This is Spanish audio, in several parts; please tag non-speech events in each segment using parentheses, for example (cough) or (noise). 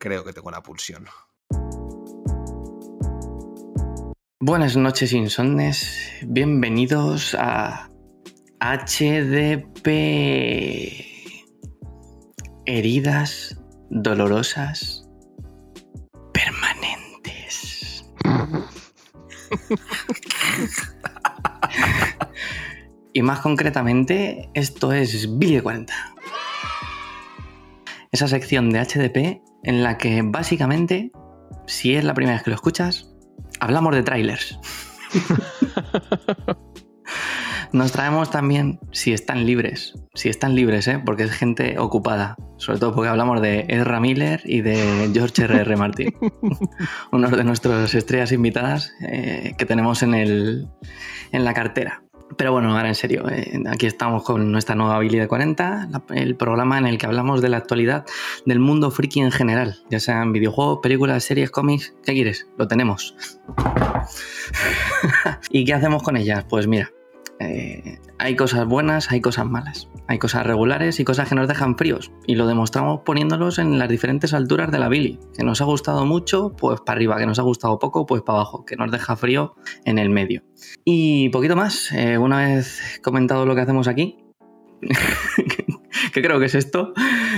Creo que tengo la pulsión. Buenas noches, insomnes. Bienvenidos a HDP. Heridas dolorosas permanentes. y más concretamente, esto es Billy 40. Esa sección de HDP en la que básicamente, si es la primera vez que lo escuchas, hablamos de trailers. (laughs) Nos traemos también, si están libres, si están libres, ¿eh? porque es gente ocupada, sobre todo porque hablamos de Ezra Miller y de George R.R. (laughs) Martin, uno de nuestras estrellas invitadas eh, que tenemos en, el, en la cartera. Pero bueno, ahora en serio, eh, aquí estamos con nuestra nueva habilidad 40, la, el programa en el que hablamos de la actualidad del mundo friki en general, ya sean videojuegos, películas, series, cómics, ¿qué quieres? Lo tenemos. (laughs) ¿Y qué hacemos con ellas? Pues mira, eh, hay cosas buenas, hay cosas malas, hay cosas regulares y cosas que nos dejan fríos. Y lo demostramos poniéndolos en las diferentes alturas de la Billy. Que nos ha gustado mucho, pues para arriba, que nos ha gustado poco, pues para abajo, que nos deja frío en el medio. Y poquito más, eh, una vez comentado lo que hacemos aquí, (laughs) que creo que es esto,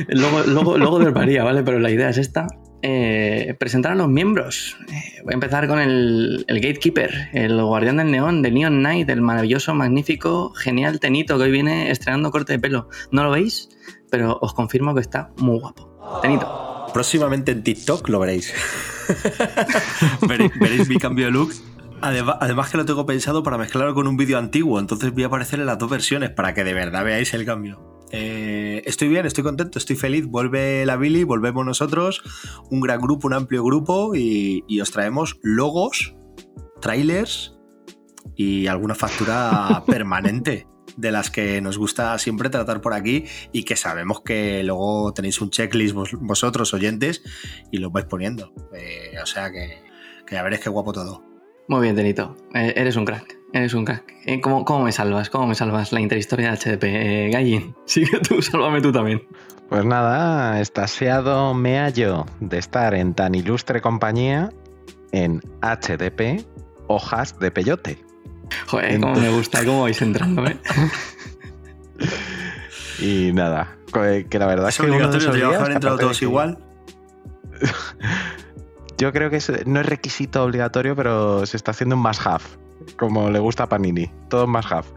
luego, luego, luego ¿vale? Pero la idea es esta. Eh, presentar a los miembros. Eh, voy a empezar con el, el, Gatekeeper, el guardián del neón, de Neon Knight, el maravilloso, magnífico, genial Tenito que hoy viene estrenando corte de pelo. ¿No lo veis? Pero os confirmo que está muy guapo. Tenito. Próximamente en TikTok lo veréis. (laughs) veréis, veréis mi cambio de look Además, además, que lo tengo pensado para mezclarlo con un vídeo antiguo, entonces voy a aparecer en las dos versiones para que de verdad veáis el cambio. Eh, estoy bien, estoy contento, estoy feliz. Vuelve la Billy, volvemos nosotros, un gran grupo, un amplio grupo y, y os traemos logos, trailers y alguna factura (laughs) permanente de las que nos gusta siempre tratar por aquí y que sabemos que luego tenéis un checklist vos, vosotros oyentes y lo vais poniendo. Eh, o sea que, que ya veréis qué guapo todo. Muy bien, Tenito. Eh, eres un crack. Eres un crack. Eh, ¿cómo, ¿cómo, me salvas? ¿Cómo me salvas la interhistoria de HDP? Eh, Gallin, (laughs) sigue tú, sálvame tú también. Pues nada, estasiado me hallo de estar en tan ilustre compañía en HDP Hojas de Peyote. Joder, cómo me gusta cómo vais entrando, ¿eh? (laughs) y nada, que la verdad es, es que obligatorio, uno de haber entrado todos que... igual. (laughs) Yo creo que es, no es requisito obligatorio, pero se está haciendo un más have, como le gusta a Panini. Todo más have.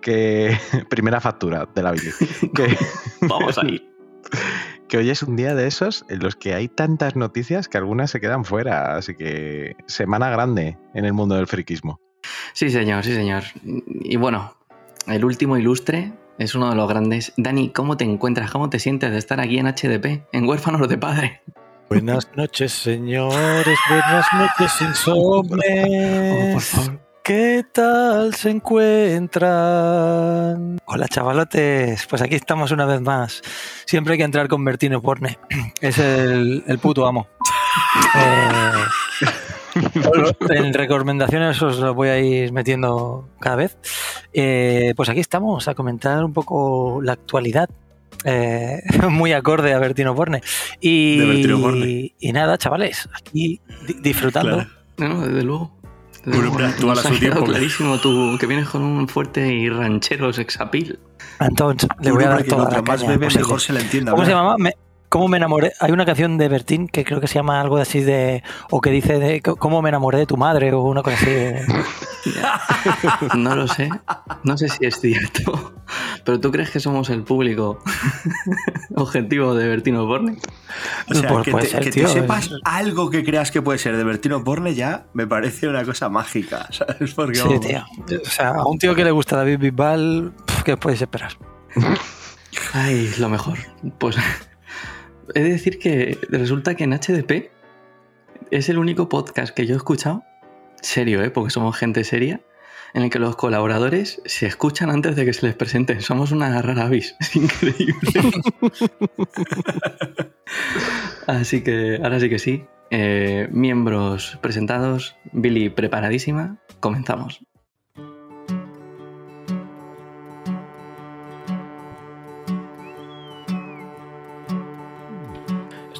Que (laughs) primera factura de la Billy. (laughs) Que, Vamos ahí. (laughs) Que hoy es un día de esos en los que hay tantas noticias que algunas se quedan fuera. Así que semana grande en el mundo del friquismo. Sí, señor, sí, señor. Y bueno, el último ilustre es uno de los grandes. Dani, ¿cómo te encuentras? ¿Cómo te sientes de estar aquí en HDP, en Huérfanos de Padre? Buenas noches, señores. Buenas noches, insomnes. Oh, por favor. ¿Qué tal se encuentran? Hola, chavalotes. Pues aquí estamos una vez más. Siempre hay que entrar con Bertino Porne. (clears throat) Es el, el puto amo. (laughs) Eh, en recomendaciones os lo voy a ir metiendo cada vez. Eh, pues aquí estamos a comentar un poco la actualidad eh, (laughs) muy acorde a Bertino Borne. Y, Bertino Borne. y nada, chavales, aquí di disfrutando. Claro. No, desde luego. Bueno, luego. actual a su tiempo. clarísimo tú, que vienes con un fuerte y ranchero sexapil. Entonces, le voy a dar toda la cuanto más caña bebe, posible. mejor se le entienda. ¿Cómo se hablar. ¿Cómo me enamoré? Hay una canción de Bertín que creo que se llama algo así de. O que dice de. ¿Cómo me enamoré de tu madre? O una cosa así. de- (laughs) No lo sé. No sé si es cierto. Pero ¿tú crees que somos el público (laughs) objetivo de Bertino Borne? O sea, Pues que, puede te, ser, que te tío, sepas es- algo que creas que puede ser de Bertino Borne ya me parece una cosa mágica, (laughs) ¿sabes? Porque, Sí, vamos, tío. O sea, a un tío que le gusta David Bisbal, ¿qué puedes esperar? Ay, lo mejor. Pues he de decir que resulta que en HDP es el único podcast que yo he escuchado, serio, ¿eh? porque somos gente seria, en el que los colaboradores se escuchan antes de que se les presenten. Somos una rara avis. (laughs) Es increíble. Así que ahora sí que sí. Eh, miembros presentados, Billy preparadísima, comenzamos.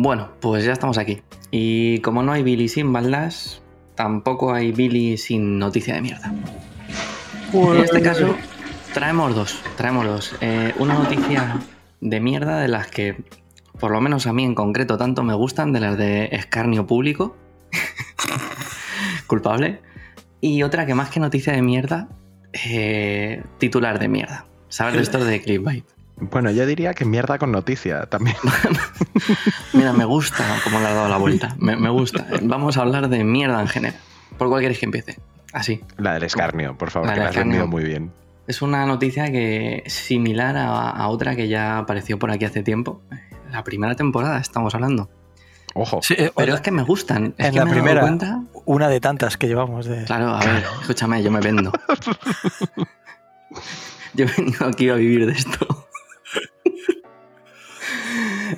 Bueno, pues ya estamos aquí. Y como no hay Billy sin baldas, tampoco hay Billy sin noticia de mierda. En este caso, traemos dos. Traemos dos. Eh, una noticia de mierda de las que, por lo menos a mí en concreto, tanto me gustan, de las de escarnio público. (laughs) Culpable. Y otra que más que noticia de mierda, eh, titular de mierda. ¿Sabes de esto de clickbait? Bueno, yo diría que mierda con noticia también. (laughs) Mira, me gusta cómo le ha dado la vuelta. Me, me gusta. Vamos a hablar de mierda en general. ¿Por cuál queréis que empiece? Así. La del escarnio, por favor, La que del la has vendido muy bien. Es una noticia que similar a, a otra que ya apareció por aquí hace tiempo. La primera temporada estamos hablando. Ojo, Sí, eh, Pero es que me gustan. Es en que la me primera, cuenta- una de tantas que llevamos de... Claro, a ver, escúchame, yo me vendo. (laughs) yo he venido aquí a vivir de esto.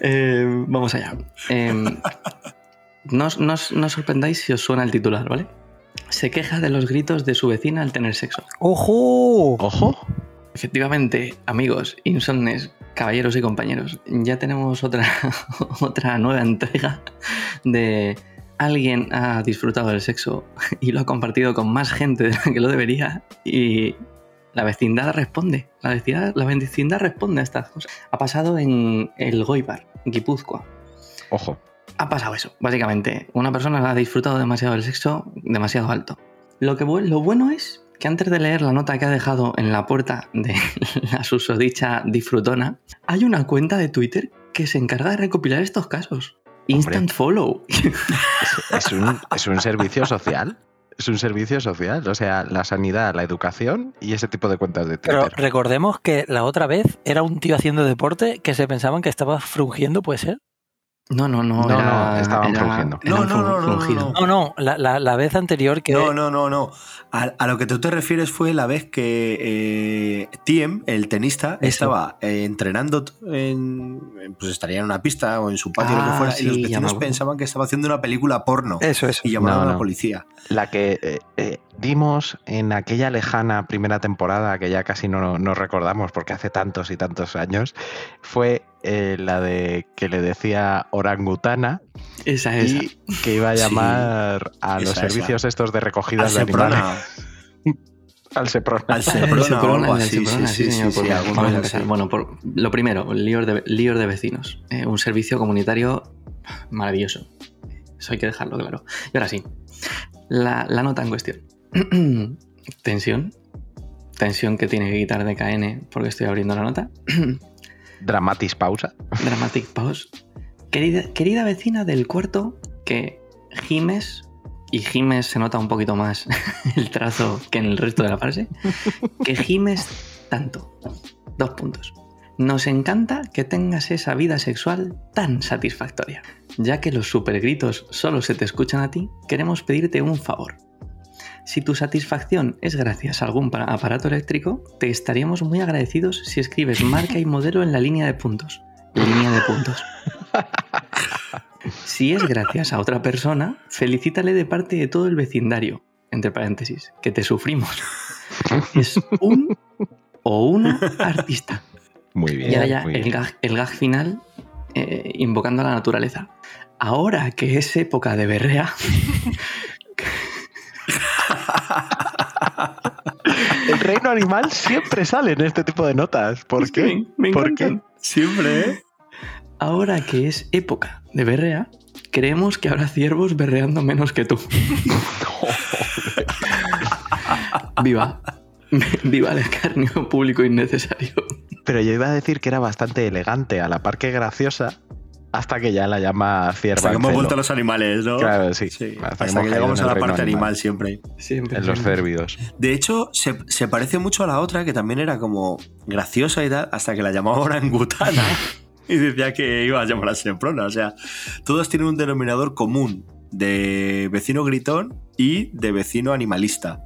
Eh, vamos allá. Eh, no, os- no os- no os sorprendáis si os suena el titular, ¿vale? Se queja de los gritos de su vecina al tener sexo. ¡Ojo! ojo. Efectivamente, amigos, insomnes, caballeros y compañeros, ya tenemos otra, (laughs) otra nueva entrega de alguien ha disfrutado del sexo y lo ha compartido con más gente de la que lo debería y la vecindad responde, la vecindad, la vecindad responde a estas cosas. Ha pasado en el Goibar, Guipúzcoa. Ojo. Ha pasado eso, básicamente. Una persona ha disfrutado demasiado del sexo, demasiado alto. Lo, que, lo bueno es que antes de leer la nota que ha dejado en la puerta de (laughs) la susodicha disfrutona, hay una cuenta de Twitter que se encarga de recopilar estos casos. Instant follow. Es un, es un servicio social. Es un servicio social. O sea, la sanidad, la educación y ese tipo de cuentas de Pero Twitter. recordemos que la otra vez era un tío haciendo deporte que se pensaban que estaba frungiendo, ¿puede ser? No, no, no. No, era- no, estaban era- No, no, no, no, no, no. No, la, la- la vez anterior que... No, no, no, no. A, a lo que tú te refieres fue la vez que eh, Tiem, el tenista, Eso. estaba eh, entrenando en. Pues estaría en una pista o en su patio, lo Ah, que fuera, sí, y los vecinos pensaban que estaba haciendo una película porno. Eso es. Y llamaron No, a la policía. La que eh, eh, dimos en aquella lejana primera temporada, que ya casi no, no recordamos porque hace tantos y tantos años, fue eh, la de que le decía orangutana Esa, esa. y que iba a Sí, llamar a los esa, esa. servicios estos de Al recogidas de animales. (laughs) Al Seprona. Al El Seprona o Seprona. Bueno, por, lo primero, líos de, líos de vecinos. Eh, un servicio comunitario maravilloso. Eso hay que dejarlo claro. Y ahora sí, la, la nota en cuestión. (clears throat) Tensión. Tensión que tiene que quitar de KN porque estoy abriendo la nota. (clears throat) Dramatis pausa. Dramatic pause. Querida, querida vecina del cuarto que gimes, y gimes se nota un poquito más (laughs) el trazo que en el resto de la frase, (laughs) que gimes tanto. Dos puntos. Nos encanta que tengas esa vida sexual tan satisfactoria. Ya que los supergritos solo se te escuchan a ti, queremos pedirte un favor. Si tu satisfacción es gracias a algún pa- aparato eléctrico, te estaríamos muy agradecidos si escribes (laughs) marca y modelo en la línea de puntos. Línea de puntos. Si es gracias a otra persona, felicítale de parte de todo el vecindario, entre paréntesis, que te sufrimos. Es un o una artista. Muy bien. Y ahora ya gag, el gag final, eh, invocando a la naturaleza. Ahora que es época de berrea, (laughs) El reino animal siempre sale en este tipo de notas. ¿Por Es qué? me- me ¿Por qué? Siempre, ¿eh? ahora que es época de berrea, creemos que habrá ciervos berreando menos que tú. (laughs) (laughs) Viva. (laughs) Viva el escarnio público innecesario. Pero yo iba a decir que era bastante elegante, a la par que graciosa, hasta que ya la llama cierva. Hasta que hemos vuelto a los animales, ¿no? Claro, sí. Sí, Hasta hasta, que llegamos a la parte animal. animal. siempre. Siempre. En los cérvidos. De hecho, se, se parece mucho a la otra, que también era como graciosa y tal, hasta que la llamaba orangutana (laughs) y decía que iba a llamar a Semprona. O sea, todos tienen un denominador común de vecino gritón y de vecino animalista.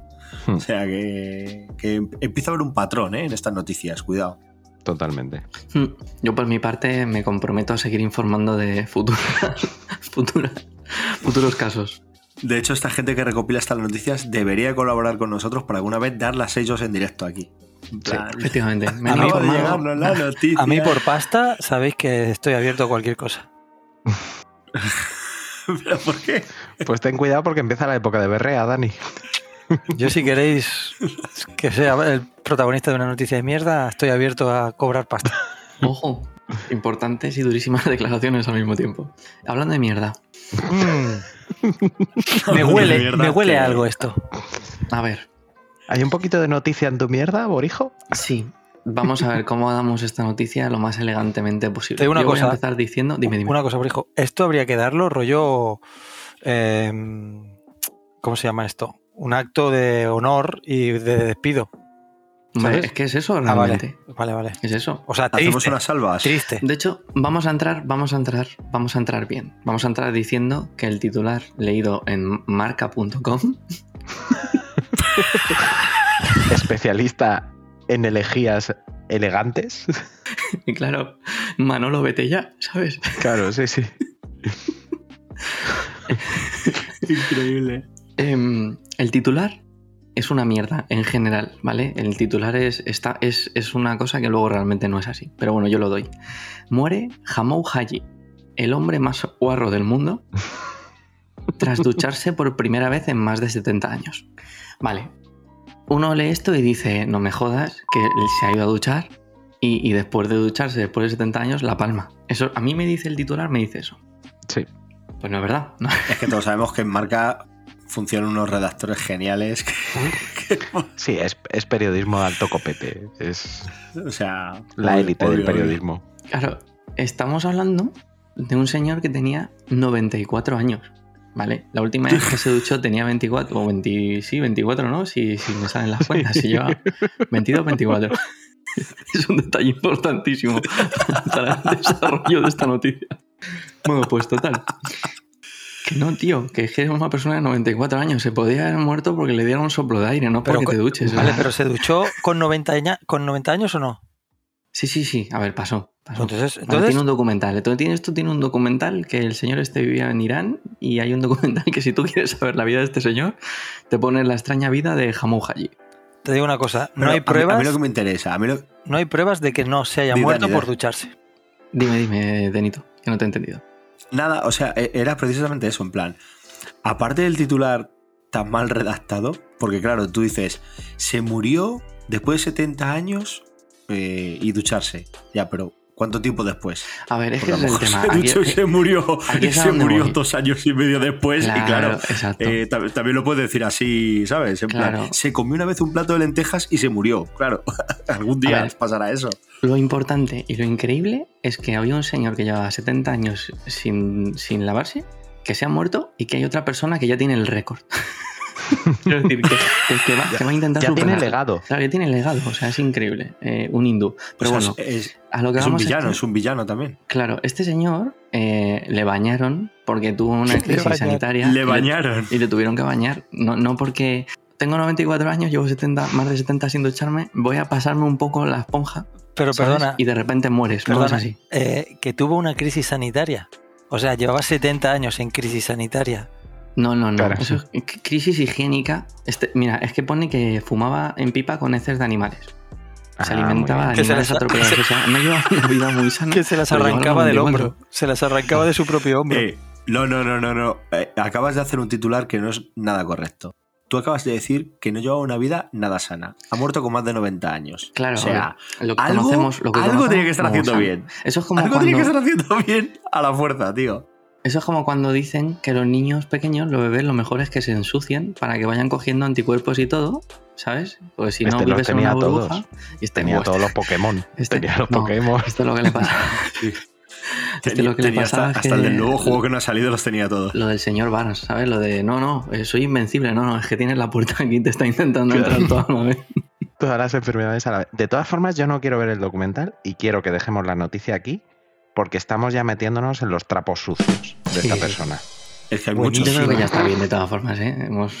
Hmm. O sea, que, que empieza a haber un patrón ¿eh? en estas noticias, cuidado. Totalmente. Mm, Yo por mi parte me comprometo a seguir informando de futuras, (laughs) futuras, futuros casos. De hecho, esta gente que recopila estas noticias debería colaborar con nosotros para alguna vez darlas ellos en directo aquí. Plan, Efectivamente. (laughs) Me acaba de informado- llegarnos la (laughs) noticia. A mí por pasta sabéis que estoy abierto a cualquier cosa. ¿Pero por qué? Pues ten cuidado porque empieza la época de berrea, Dani. Yo si queréis que sea el protagonista de una noticia de mierda, estoy abierto a cobrar pasta. Ojo, importantes y durísimas (laughs) declaraciones al mismo tiempo. Hablando de mierda. Mm. me huele, mierda me huele que- algo esto. A ver, ¿Hay un poquito de noticia en tu mierda, Borijo? sí. Vamos a ver cómo damos esta noticia lo más elegantemente posible. Te digo una Yo voy cosa. a empezar diciendo, dime, dime. Una cosa, Brijo. Esto habría que darlo rollo. eh, ¿Cómo se llama esto? Un acto de honor y de despido. ¿sabes? es que es eso Ah, realmente. vale, vale, vale. Es eso. O sea, Hacemos triste. unas salvas. Triste. De hecho, vamos a entrar, vamos a entrar, vamos a entrar bien. Vamos a entrar diciendo que el titular leído en marca.com (laughs) Especialista en elegías elegantes. y claro, Manolo vete ya, ¿sabes? Claro, sí, sí. (laughs) Increíble. Em, el titular es una mierda en general, ¿vale? El titular es, está, es, es una cosa que luego realmente no es así. Pero bueno, yo lo doy. Muere Hamou Haji, el hombre más guarro del mundo, (laughs) tras ducharse por primera vez en más de 70 años. Vale. Uno lee esto y dice, no me jodas, que él se ha ido a duchar y, y después de ducharse, después de 70 años, la palma. Eso, a mí me dice el titular, me dice eso. Sí. Pues no es verdad. ¿no? Es que todos sabemos que en marca funcionan unos redactores geniales. que- que- Sí, es, es periodismo de alto copete. Es o sea, la élite del periodismo. Claro, estamos hablando de un señor que tenía 94 años, ¿vale? La última vez que se duchó tenía 24, o 20, sí, 24, ¿no? Si, si me salen las cuentas, si lleva 22, 24. Es un detalle importantísimo para el desarrollo de esta noticia. Bueno, pues total. Que no, tío, que es una persona de 94 años. Se podía haber muerto porque le dieron un soplo de aire, no Pero porque con- te duches. Vale, ¿verdad? pero ¿se duchó con 90, aña- con 90 años o no? Sí, sí, sí. A ver, pasó. pasó. Entonces, Vale, entonces tiene un documental. Esto tiene, esto tiene un documental que el señor este vivía en Irán y hay un documental que si tú quieres saber la vida de este señor, te pone la extraña vida de Hamou Haji. te digo una cosa, no Pero hay a mí- pruebas, A mí, lo que me interesa, a mí lo- no hay pruebas de que no se haya muerto por ducharse. Dime, dime, Denito, que no te he entendido. Nada, o sea, e- era precisamente eso, en plan, aparte del titular tan mal redactado, porque claro, tú dices, se murió después de 70 años eh, y ducharse. Ya, pero ¿cuánto tiempo después? A ver, es que Porque es el tema. (laughs) se Aquí- se murió, (laughs) se murió voy. dos años y medio después, y claro, eh, tam- también lo puedes decir así, ¿sabes? En Claro. plan, se comió una vez un plato de lentejas y se murió. Claro, (laughs) algún día ver. pasará eso. Lo importante y lo increíble es que había un señor que llevaba 70 años sin, sin lavarse, que se ha muerto y que hay otra persona que ya tiene el récord. Quiero decir, que, que- que va, que va a intentar Ya tiene superarlo. legado. Claro, ya tiene legado, o sea, es increíble. eh, un hindú. Pero O sea, bueno, es, a lo que es un villano, es es un villano también. Claro, este señor eh, le bañaron porque tuvo una (laughs) crisis sanitaria. Le y bañaron. Y le tuvieron que bañar. No, no porque tengo 94 años, llevo 70, más de 70 sin ducharme, voy a pasarme un poco la esponja. Pero ¿sabes? perdona, Y de repente mueres. No perdona así. eh, que tuvo una crisis sanitaria. O sea, llevaba 70 años en crisis sanitaria. No, no, no. Claro. Eso es crisis higiénica. Este, mira, es que pone que fumaba en pipa con heces de animales. Se Ah, alimentaba de se animales atropellados. O sea, no llevaba una vida muy sana. Que se las arrancaba del de hombro. Se las arrancaba de su propio hombro. Eh, no, no, no, no, no. Eh, acabas de hacer un titular que no es nada correcto. Tú acabas de decir que no llevaba una vida nada sana. Ha muerto con más de 90 años. Claro, o sea, lo que algo, conocemos, lo que algo conocemos tiene que estar haciendo sano. bien. Eso es como Algo cuando, tiene que estar haciendo bien a la fuerza, tío. Eso es como cuando dicen que los niños pequeños, los bebés, lo mejor es que se ensucien para que vayan cogiendo anticuerpos y todo, ¿sabes? Porque si no Este los vives en una tenía burbuja todos. y este, Tenía buah, todos los Pokémon. (laughs) este- Tenía los no, Pokémon. Esto es lo que le pasa. (laughs) Este lo que le Tenía hasta, es hasta el del nuevo juego que no ha salido los tenía todos. Lo del señor Barnes, ¿sabes? Lo de no, no, eh, soy invencible, no, no, es que tienes la puerta aquí y te está intentando Claro. entrar toda la vez. Todas las enfermedades a la vez. De todas formas, yo no quiero ver el documental y quiero que dejemos la noticia aquí porque estamos ya metiéndonos en los trapos sucios de esta persona. Es que hay. Yo muchos. creo que ya está bien de todas formas, ¿eh? Hemos,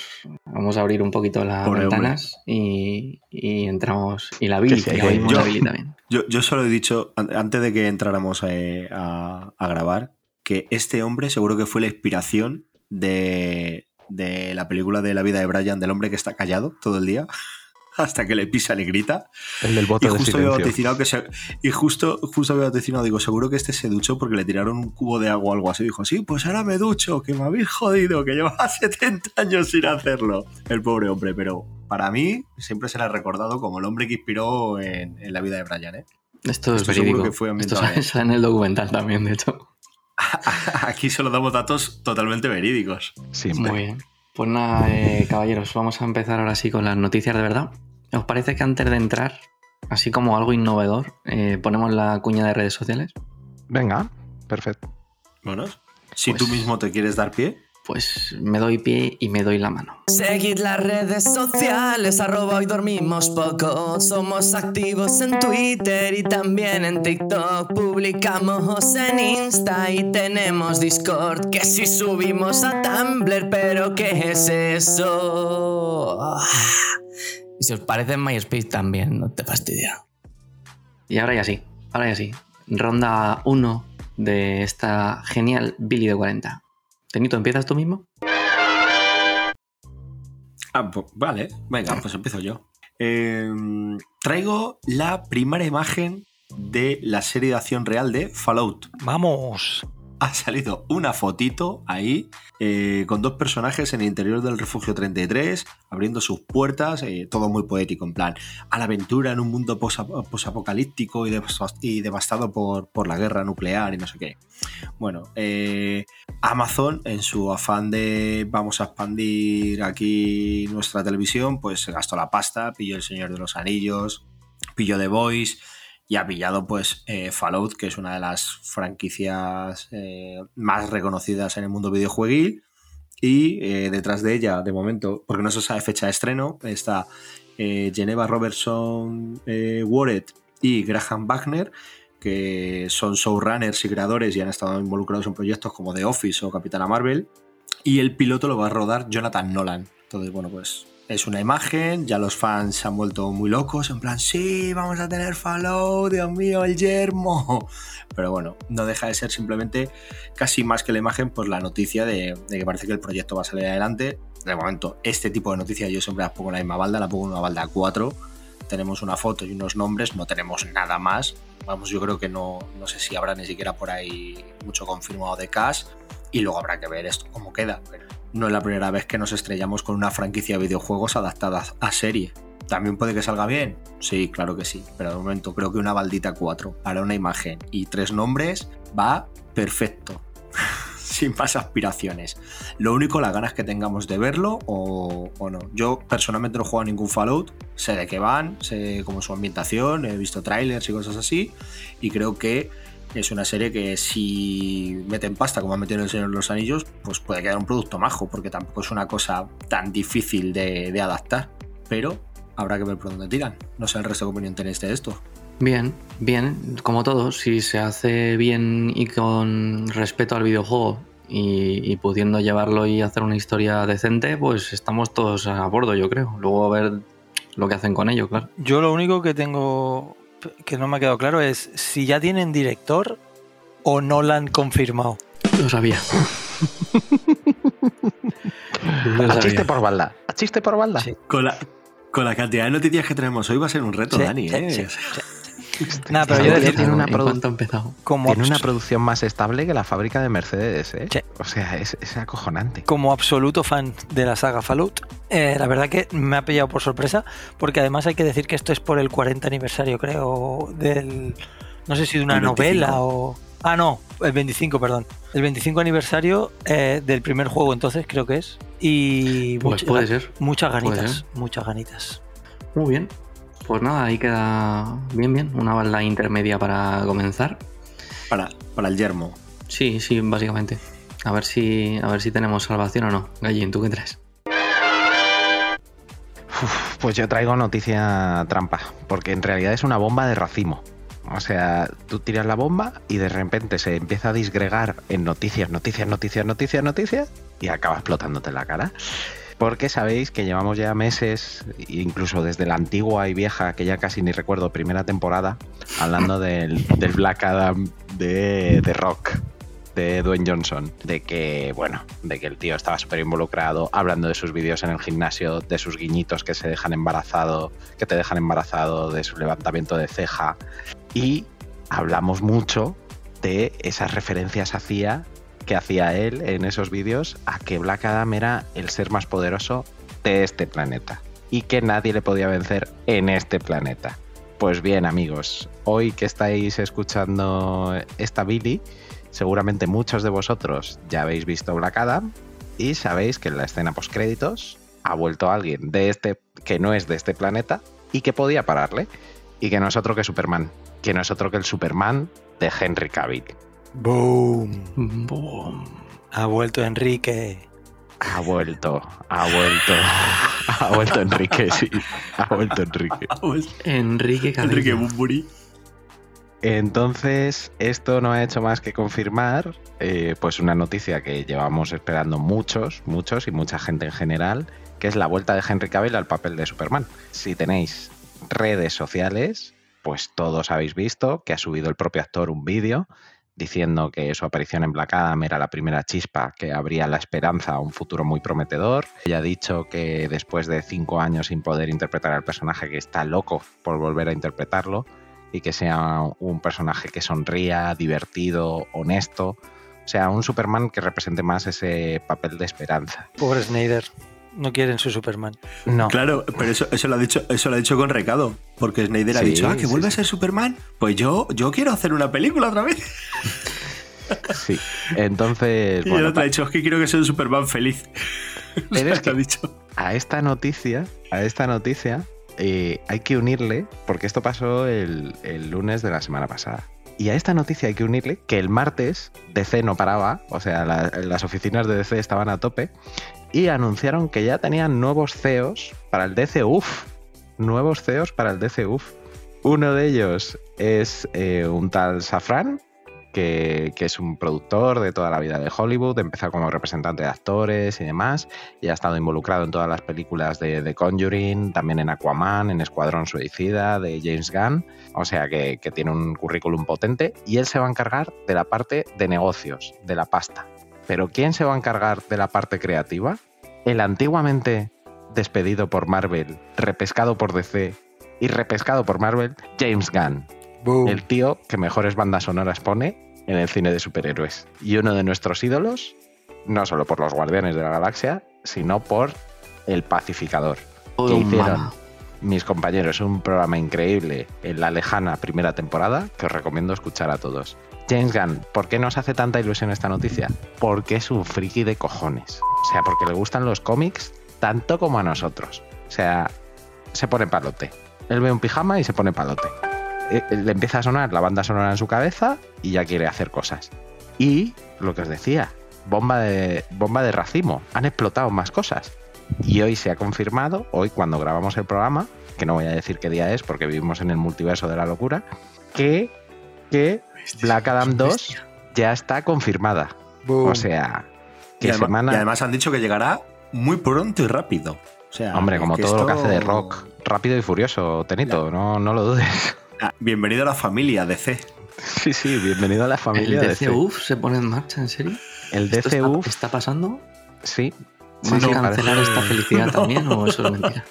vamos a abrir un poquito las Pobre ventanas y, y entramos. Y la Billy, sí, yo- la Billy también. Yo, yo solo he dicho, an- antes de que entráramos eh, a, a grabar, que este hombre seguro que fue la inspiración de, de la película de la vida de Brian, del hombre que está callado todo el día, (laughs) hasta que le pisan y grita. El del Y voto de justo había silencio. vaticinado que se, y justo, justo había vaticinado, digo, seguro que este se duchó porque le tiraron un cubo de agua o algo así. Dijo, sí, pues ahora me ducho, que me habéis jodido, que llevaba (laughs) 70 años sin hacerlo. El pobre hombre, pero para mí siempre será recordado como el hombre que inspiró en, en la vida de Brian, ¿eh? Esto es Estoy seguro verídico. que fue Esto sale en el documental también, de hecho. (laughs) Aquí solo damos datos totalmente verídicos. Siempre. Muy bien. Pues nada, eh, caballeros, vamos a empezar ahora sí con las noticias de verdad. ¿Os parece que antes de entrar, así como algo innovador, eh, ponemos la cuña de redes sociales? Venga, perfecto. Bueno, si Pues- tú mismo te quieres dar pie, Pues me doy pie y me doy la mano. Seguid las redes sociales, arroba hoy dormimos poco. Somos activos en Twitter y también en TikTok. Publicamos en Insta y tenemos Discord. Que si subimos a Tumblr, pero ¿qué es eso? Y si os parece MySpace también, no te fastidia. Y ahora ya sí, ahora ya sí. Ronda 1 de esta genial Billy de 40. Tenito, ¿empiezas tú mismo? Ah, pues, vale, venga, pues empiezo yo. Eh, traigo la primera imagen de la serie de acción real de Fallout. Vamos. Ha salido una fotito ahí eh, con dos personajes en el interior del refugio 33, abriendo sus puertas, eh, todo muy poético, en plan, a la aventura en un mundo posa- posapocalíptico y, y devastado por, por la guerra nuclear y no sé qué. Bueno, eh, Amazon, en su afán de vamos a expandir aquí nuestra televisión, pues se gastó la pasta, pilló El Señor de los Anillos, pilló The Voice y ha pillado pues eh, Fallout, que es una de las franquicias eh, más reconocidas en el mundo videojueguil. Y eh, detrás de ella, de momento, porque no se sabe fecha de estreno, está Geneva Robertson Warrett y Graham Wagner, que son showrunners y creadores y han estado involucrados en proyectos como The Office o Capitana Marvel. Y el piloto lo va a rodar Jonathan Nolan. Entonces, bueno, pues es una imagen, ya los fans se han vuelto muy locos, en plan, sí, vamos a tener Fallout, Dios mío, el yermo. Pero bueno, no deja de ser simplemente casi más que la imagen, pues la noticia de, que parece que el proyecto va a salir adelante. De momento, este tipo de noticias yo siempre las pongo en la misma balda, la pongo en una balda 4. Tenemos una foto y unos nombres, no tenemos nada más. Vamos, yo creo que no, no sé si habrá ni siquiera por ahí mucho confirmado de Cash. Y luego habrá que ver esto cómo queda. No es la primera vez que nos estrellamos con una franquicia de videojuegos adaptada a serie. ¿También puede que salga bien? Sí, claro que sí. Pero de momento creo que una baldita 4 para una imagen y tres nombres va perfecto. (laughs) Sin más aspiraciones. Lo único, las ganas que tengamos de verlo o, no. Yo personalmente no he jugado ningún Fallout. Sé de qué van, sé cómo es su ambientación, he visto trailers y cosas así. Y creo que es una serie que si meten pasta como han metido en el Señor de los Anillos, pues puede quedar un producto majo, porque tampoco es una cosa tan difícil de, de adaptar. Pero habrá que ver por dónde tiran. No sé el resto de opinión tenéis de esto. Bien, bien, como todo, si se hace bien y con respeto al videojuego y, y pudiendo llevarlo y hacer una historia decente, pues estamos todos a bordo, yo creo. Luego a ver lo que hacen con ello, claro. Yo lo único que tengo que no me ha quedado claro es si ya tienen director o no la han confirmado. Lo sabía. (laughs) Lo A chiste por balda. A chiste por balda. Sí. Con la, Con la cantidad de noticias que tenemos hoy va a ser un reto, Sí, Dani, sí, ¿eh? Este Nada, pero yo tiene una, producción más estable que la fábrica de Mercedes, ¿eh? Sí. O sea, es, es acojonante. como absoluto fan de la saga Fallout, eh, la verdad que me ha pillado por sorpresa, porque además hay que decir que esto es por el 40 aniversario, creo, del. No sé si de una El 25. novela o. Ah, no, el 25, perdón. El 25 aniversario eh, del primer juego, entonces creo que es. Y Pues mucha- puede ser. muchas Puede ganitas, ser. muchas ganitas. Muy bien. Pues nada, ahí queda bien, bien. Una balda intermedia para comenzar. Para, para el yermo. Sí, sí, básicamente. A ver si, a ver si tenemos salvación o no. Gallín, ¿tú qué traes? Uf, pues yo traigo noticia trampa, porque en realidad es una bomba de racimo. O sea, tú tiras la bomba y de repente se empieza a disgregar en noticias, noticias, noticias, noticias, noticias, y acaba explotándote en la cara. Porque sabéis que llevamos ya meses, incluso desde la antigua y vieja, que ya casi ni recuerdo, primera temporada, hablando del, del Black Adam de, de Rock, de Dwayne Johnson, de que, bueno, de que el tío estaba súper involucrado, hablando de sus vídeos en el gimnasio, de sus guiñitos que se dejan embarazado, que te dejan embarazado, de su levantamiento de ceja. Y hablamos mucho de esas referencias hacía que hacía él en esos vídeos a que Black Adam era el ser más poderoso de este planeta y que nadie le podía vencer en este planeta. Pues bien, amigos, hoy que estáis escuchando esta Billy, seguramente muchos de vosotros ya habéis visto Black Adam y sabéis que en la escena postcréditos ha vuelto alguien de este que no es de este planeta y que podía pararle y que no es otro que Superman, que no es otro que el Superman de Henry Cavill. ¡Boom! Boom. Ha vuelto Enrique. Ha vuelto, ha vuelto, ha vuelto Enrique, sí, ha vuelto Enrique. (laughs) Enrique Cabello. Enrique Bumburi. Entonces, esto no ha hecho más que confirmar, eh, pues una noticia que llevamos esperando muchos, muchos y mucha gente en general, que es la vuelta de Henry Cavill al papel de Superman. Si tenéis redes sociales, pues todos habéis visto que ha subido el propio actor un vídeo diciendo que su aparición en Black Adam era la primera chispa que abría la esperanza a un futuro muy prometedor. Ella ha dicho que después de cinco años sin poder interpretar al personaje, que está loco por volver a interpretarlo y que sea un personaje que sonría, divertido, honesto. O sea, un Superman que represente más ese papel de esperanza. Pobre Snyder. No quieren su Superman. No, Claro, pero eso, eso, lo ha dicho, eso lo ha dicho con recado. Porque Snyder ha dicho, ah, que sí, vuelve sí. a ser Superman. Pues yo, yo quiero hacer una película otra vez. sí. Entonces, Y bueno, el otro ha dicho, es que quiero que sea un Superman feliz. Pero (laughs) es que ha dicho. a esta noticia, a esta noticia, eh, hay que unirle, porque esto pasó el, el lunes de la semana pasada. Y a esta noticia hay que unirle que el martes DC no paraba, o sea, la- las oficinas de DC estaban a tope, y anunciaron que ya tenían nuevos CEOs para el DC UF. Nuevos CEOs para el DC UF. Uno de ellos es eh, un tal Safran, que, es un productor de toda la vida de Hollywood, empezó como representante de actores y demás, y ha estado involucrado en todas las películas de The Conjuring, también en Aquaman, en Escuadrón Suicida, de James Gunn, o sea que, que tiene un currículum potente, y él se va a encargar de la parte de negocios, de la pasta. Pero ¿quién se va a encargar de la parte creativa? El antiguamente despedido por Marvel, repescado por DC y repescado por Marvel, James Gunn. Boom. El tío que mejores bandas sonoras pone en el cine de superhéroes. Y uno de nuestros ídolos, no solo por los Guardianes de la Galaxia, sino por El Pacificador. Que hicieron mama. mis compañeros un programa increíble en la lejana primera temporada que os recomiendo escuchar a todos. James Gunn, ¿por qué nos hace tanta ilusión esta noticia? Porque es un friki de cojones. O sea, porque le gustan los cómics tanto como a nosotros. O sea, se pone palote. Él ve un pijama y se pone palote. Eh, Le empieza a sonar la banda sonora en su cabeza y ya quiere hacer cosas. Y lo que os decía, bomba de, bomba de racimo. Han explotado más cosas. Y hoy se ha confirmado, hoy cuando grabamos el programa, que no voy a decir qué día es porque vivimos en el multiverso de la locura, que, que Black Adam 2 ya está confirmada. Boom. O sea, Y que además, semana... y además han dicho que llegará muy pronto y rápido. O sea, Hombre, como todo lo que hace de rock. Rápido y furioso, Tenito, no, no lo dudes. Ah, bienvenido a la familia DC. (laughs) Sí, sí, bienvenido a la ¿El familia de DCU se pone en marcha, en serio? El ¿Esto DCU, está, está pasando? sí. ¿Van sí, a cancelar parece- esta (laughs) felicidad también o eso es mentira?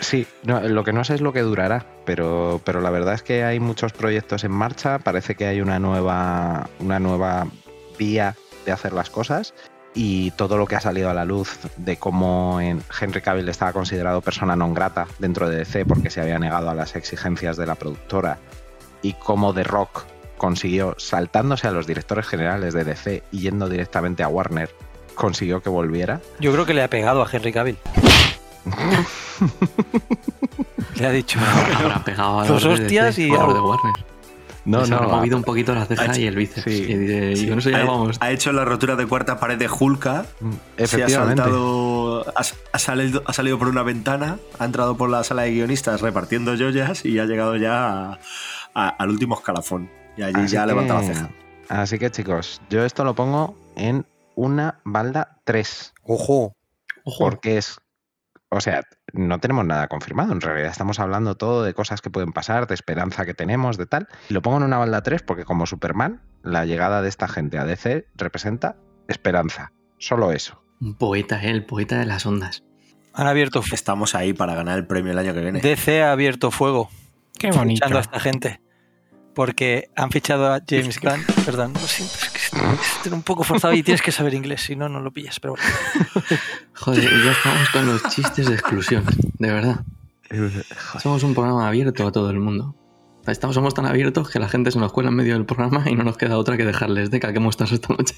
Sí, lo que no sé es lo que durará, pero, pero la verdad es que hay muchos proyectos en marcha, parece que hay una nueva, una nueva vía de hacer las cosas y todo lo que ha salido a la luz de cómo en Henry Cavill estaba considerado persona non grata dentro de DC porque se había negado a las exigencias de la productora y cómo The Rock consiguió, saltándose a los directores generales de DC y yendo directamente a Warner, consiguió que volviera. Yo creo que le ha pegado a Henry Cavill. (laughs) le ha dicho. Habrá pegado a dos hostias y de Warner. No, no, ha movido un poquito la ceja y el bíceps. Sí, y, y con eso ya ha, vamos. ha hecho la rotura de cuarta pared de Hulka. Se ha Efectivamente. saltado. Ha, ha salido, ha salido por una ventana, ha entrado por la sala de guionistas repartiendo joyas y ha llegado ya a- a- al último escalafón. Y allí Así ya que- levanta la ceja. Así que chicos, yo esto lo pongo en una balda 3. Ojo. Ojo. Porque es. O sea, no tenemos nada confirmado. En realidad estamos hablando todo de cosas que pueden pasar, de esperanza que tenemos, de tal. Y lo pongo en una balda 3 porque, como Superman, la llegada de esta gente a DC representa esperanza. Solo eso. Un poeta, ¿eh? el poeta de las ondas. Han abierto fu- Estamos ahí para ganar el premio el año que viene. DC ha abierto fuego Qué bonito. fichando a esta gente. Porque han fichado a James Gunn. Perdón, lo siento, (laughs) es estoy un poco forzado y tienes que saber inglés, si no, no lo pillas. Pero bueno. (laughs) Joder, ya estamos con los chistes de exclusión, de verdad. Somos un programa abierto a todo el mundo. Estamos, somos tan abiertos que la gente se nos cuela en medio del programa y no nos queda otra que dejarles de que hemos estado esta noche.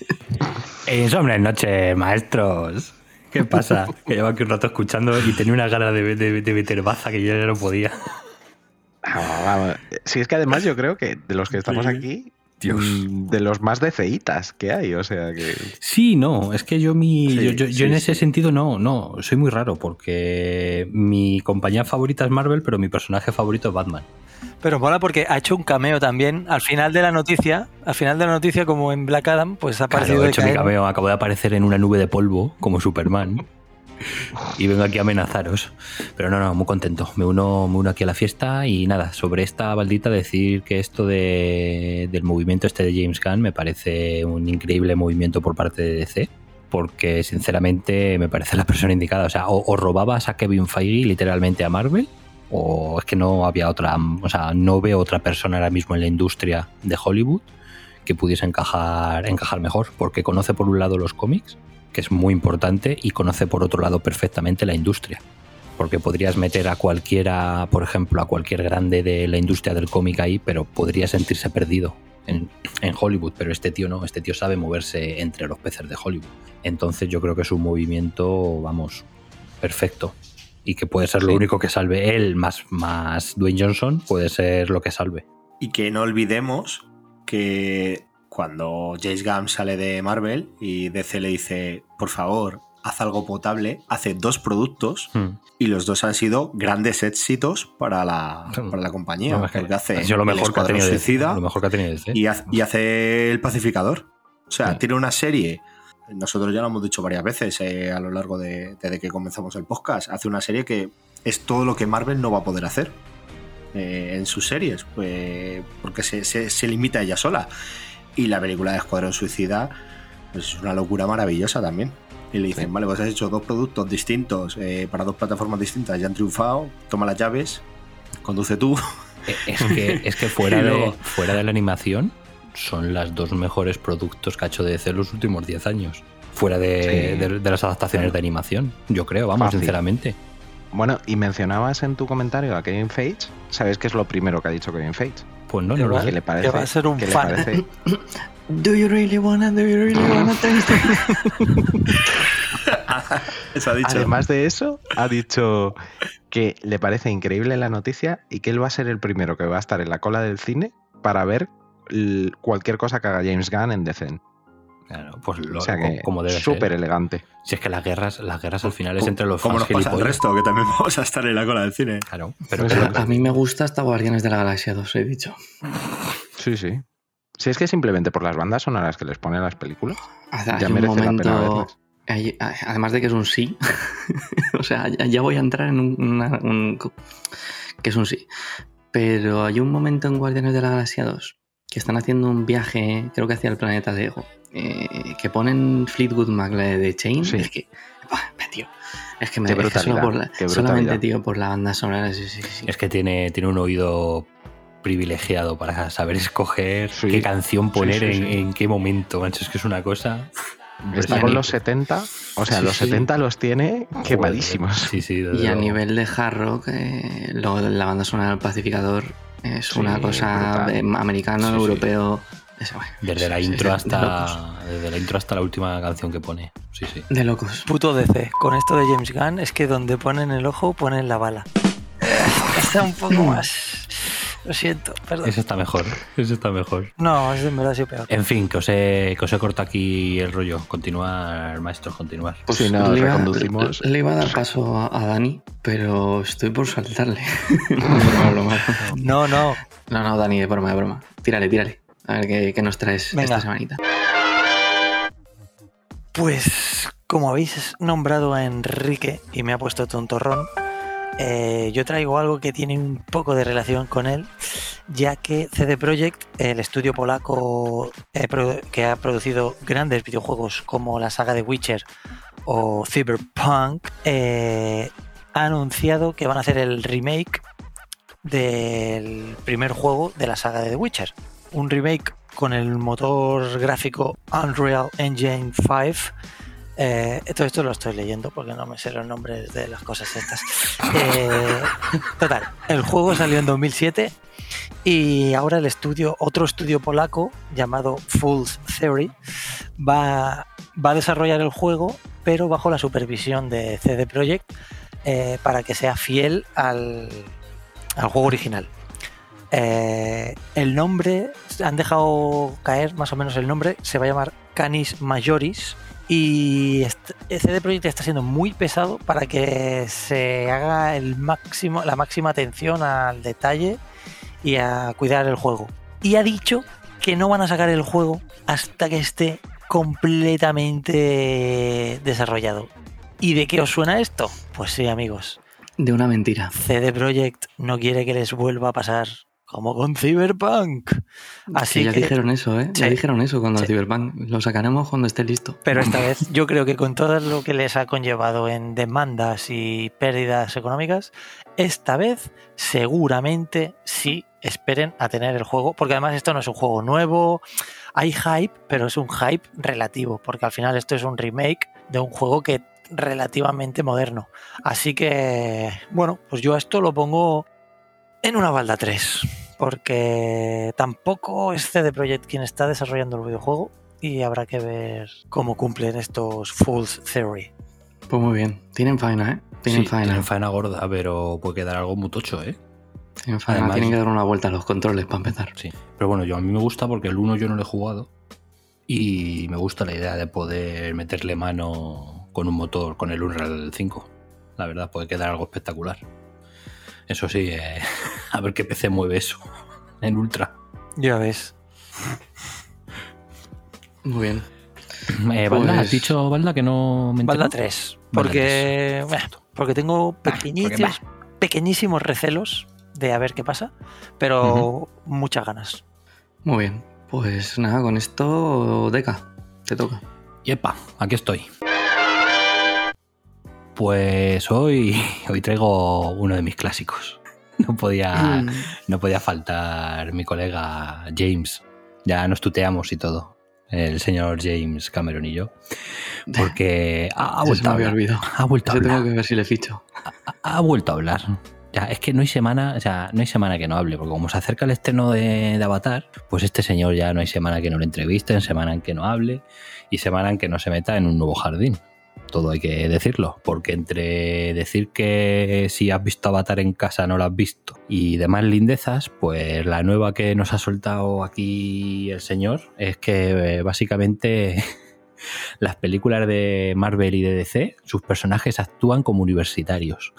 (laughs) Insomnes noche, maestros. ¿Qué pasa? Que llevo aquí un rato escuchando y tenía una gana de, de, de meter baza que yo ya no podía. Ah, vamos. Sí, es que además yo creo que de los que estamos aquí, Dios. mm, de los más DCitas que hay, o sea que. Sí, no, es que yo mi. Sí, yo, yo- en ese sí. sentido no, no, soy muy raro, porque mi compañía favorita es Marvel, pero mi personaje favorito es Batman. Pero mola porque ha hecho un cameo también al final de la noticia. Al final de la noticia, como en Black Adam, pues ha Claro, aparecido he de hecho mi cameo, acabo de aparecer en una nube de polvo, como Superman. Y vengo aquí a amenazaros. Pero no, no, muy contento. Me uno, me uno aquí a la fiesta y nada, sobre esta baldita decir que esto de, del movimiento este de James Gunn me parece un increíble movimiento por parte de DC. Porque sinceramente me parece la persona indicada. O sea, o, robabas a Kevin Feige literalmente a Marvel, o es que no había otra, o sea, no veo otra persona ahora mismo en la industria de Hollywood que pudiese encajar, encajar mejor, porque conoce por un lado los cómics, que es muy importante, y conoce por otro lado perfectamente la industria. Porque podrías meter a cualquiera, por ejemplo, a cualquier grande de la industria del cómic ahí, pero podría sentirse perdido en, en Hollywood. Pero este tío no, este tío sabe moverse entre los peces de Hollywood. Entonces yo creo que es un movimiento, vamos, perfecto. Y que puede ser lo único que salve él, más, más Dwayne Johnson, puede ser lo que salve. Y que no olvidemos que cuando James Gunn sale de Marvel y DC le dice, por favor, haz algo potable, hace dos productos Hmm. y los dos han sido grandes éxitos para la, para la compañía. No, porque hace lo mejor que ha tenido Suicida lo mejor que ha tenido DC. y, hace, y hace El Pacificador. O sea, Sí. tiene una serie, nosotros ya lo hemos dicho varias veces eh, a lo largo de, desde que comenzamos el podcast, hace una serie que es todo lo que Marvel no va a poder hacer eh, en sus series, pues, porque se, se- se limita a ella sola. Y la película de Escuadrón Suicida pues, es una locura maravillosa también. Y le dicen, vale, pues has hecho dos productos distintos eh, para dos plataformas distintas, ya han triunfado, toma las llaves, conduce tú. Eh, Es que, (laughs) es que fuera, de, fuera de la animación son las dos mejores productos que ha hecho DC en los últimos 10 años. Fuera de, Sí. de- de las adaptaciones de animación, yo creo, vamos, Fácil. sinceramente. Bueno, y mencionabas en tu comentario a Kevin Feige. ¿Sabes qué es lo primero que ha dicho Kevin Feige? Pues no, Que no lo va- sé. Que le parece, va a ser un fan. (laughs) Do you really wanna, do you really wanna taste it? (laughs) Eso ha dicho. Además de eso, ha dicho que le parece increíble la noticia y que él va a ser el primero que va a estar en la cola del cine para ver cualquier cosa que haga James Gunn en DC. Claro, pues lo, O sea que como debe súper ser. elegante. Si es que las guerras, las guerras al final es entre los Como fans nos pasa gilipollas. resto, que también (laughs) vamos a estar en la cola del cine. Claro, pero, Pues pero- A mí me gusta hasta Guardianes de la Galaxia 2, he dicho. Sí, sí. Si es que simplemente por las bandas sonoras que les ponen a las películas, Hay ya un merece la pena momento. verlas. hay- además de que es un sí. (laughs) o sea, ya, ya voy a entrar en un, una- un- que es un sí. Pero hay un momento en Guardianes de la Galaxia 2 que están haciendo un viaje, creo que hacia el planeta de Ego, eh, que ponen Fleetwood Mac la de Chain. Sí. Es que. (laughs) tío. Es que me que solo por la- solamente, tío, por la banda sonora. Sí, sí, sí. Es que tiene, tiene un oído privilegiado para saber escoger Sí. qué canción Sí, poner sí, en, sí. en qué momento, macho. Es que es una cosa. Está con los 70, o sea, Sí, los sí. 70 los tiene quemadísimos. Sí, Y a nivel de hard rock, eh, lo- la banda sonora del pacificador es Sí, una cosa brutal. eh, americano, Sí, sí. europeo. bueno, Desde la sí, sí, intro de hasta. Desde la intro hasta la última canción que pone. Sí, sí. De locos. Puto DC. Con esto de James Gunn es que donde ponen el ojo ponen la bala. (laughs) Está un poco más. Lo siento, perdón. Ese está mejor. Ese está mejor. No, es en verdad sí peor. En fin, que os he, que os he cortado aquí el rollo. Continuar, maestros, continuar. Pues Si no, le, iba, reconducimos. le iba a dar paso a, a Dani, pero estoy por saltarle. (laughs) no, broma. No, no. no, no, Dani, de broma, de broma. Tírale, tírale. A ver qué, qué nos traes Venga. esta semanita. Pues como habéis nombrado a Enrique y me ha puesto tontorrón, eh, yo traigo algo que tiene un poco de relación con él, ya que CD Projekt, el estudio polaco eh, que ha producido grandes videojuegos como la saga de Witcher o Cyberpunk, eh, ha anunciado que van a hacer el remake del primer juego de la saga de The Witcher. Un remake con el motor gráfico Unreal Engine 5. Eh, esto lo estoy leyendo porque no me sé los nombres de las cosas estas. Eh, total, el juego salió en 2007 y ahora el estudio, otro estudio polaco llamado Fool's Theory, va, va a desarrollar el juego, pero bajo la supervisión de CD Projekt eh, para que sea fiel al, al juego original. Eh, el nombre, han dejado caer más o menos el nombre, se va a llamar Canis Majoris. Y CD Projekt está siendo muy pesado para que se haga el máximo, la máxima atención al detalle y a cuidar el juego. Y ha dicho que no van a sacar el juego hasta que esté completamente desarrollado. ¿Y de qué os suena esto? Pues sí, amigos. De una mentira. CD Projekt no quiere que les vuelva a pasar como con Cyberpunk. Así Que ya que, dijeron eso, ¿eh? Ya dijeron eso cuando Sí. Cyberpunk. Lo sacaremos cuando esté listo. pero esta (laughs) vez yo creo que con todo lo que les ha conllevado en demandas y pérdidas económicas, esta vez seguramente sí esperen a tener el juego, porque además esto no es un juego nuevo, hay hype, pero es un hype relativo, porque al final esto es un remake de un juego que relativamente moderno. Así que, bueno, pues yo a esto lo pongo en una balda 3, porque tampoco es CD Projekt quien está desarrollando el videojuego y habrá que ver cómo cumplen estos Fool's Theory. Pues muy bien. Tienen faena, ¿eh? Tienen Sí, faena. tienen faena gorda, pero puede quedar algo muy tocho, ¿eh? Tienen faena. Además- Tienen que dar una vuelta a los controles para empezar. Sí. Pero bueno, yo a mí me gusta porque el 1 yo no lo he jugado. Y me gusta la idea de poder meterle mano con un motor, con el Unreal 5. La verdad, puede quedar algo espectacular. Eso sí, eh, (laughs) a ver qué PC mueve eso (laughs) en Ultra. Ya ves. Muy bien. Eh, Balda, Pues- ¿has dicho, Balda, que no me entero? 3. Balda Porque, bueno, porque tengo pequeñísimos, pequeñísimos recelos de a ver qué pasa, pero muchas ganas. Muy bien. Pues nada, con esto, Deca, te toca. Y epa, aquí estoy. Pues hoy, (laughs) hoy traigo uno de mis clásicos. No podía, Mm. no podía faltar mi colega James. Ya nos tuteamos y todo. El señor James Cameron y yo. Porque ha, (laughs) vuelto me a hablar. olvidado. Ha vuelto a Ese tengo que ver si le ficho. Ha, ha vuelto a hablar. Ya, es que no hay semana, o sea, no hay semana que no hable, porque como se acerca el estreno de, de Avatar, pues este señor ya no hay semana que no lo entrevisten, semana en que no hable y semana en que no se meta en un nuevo jardín. Todo hay que decirlo, porque entre decir que si has visto Avatar en casa no lo has visto y demás lindezas, pues la nueva que nos ha soltado aquí el señor es que eh, básicamente (laughs) las películas de Marvel y de DC, sus personajes actúan como universitarios.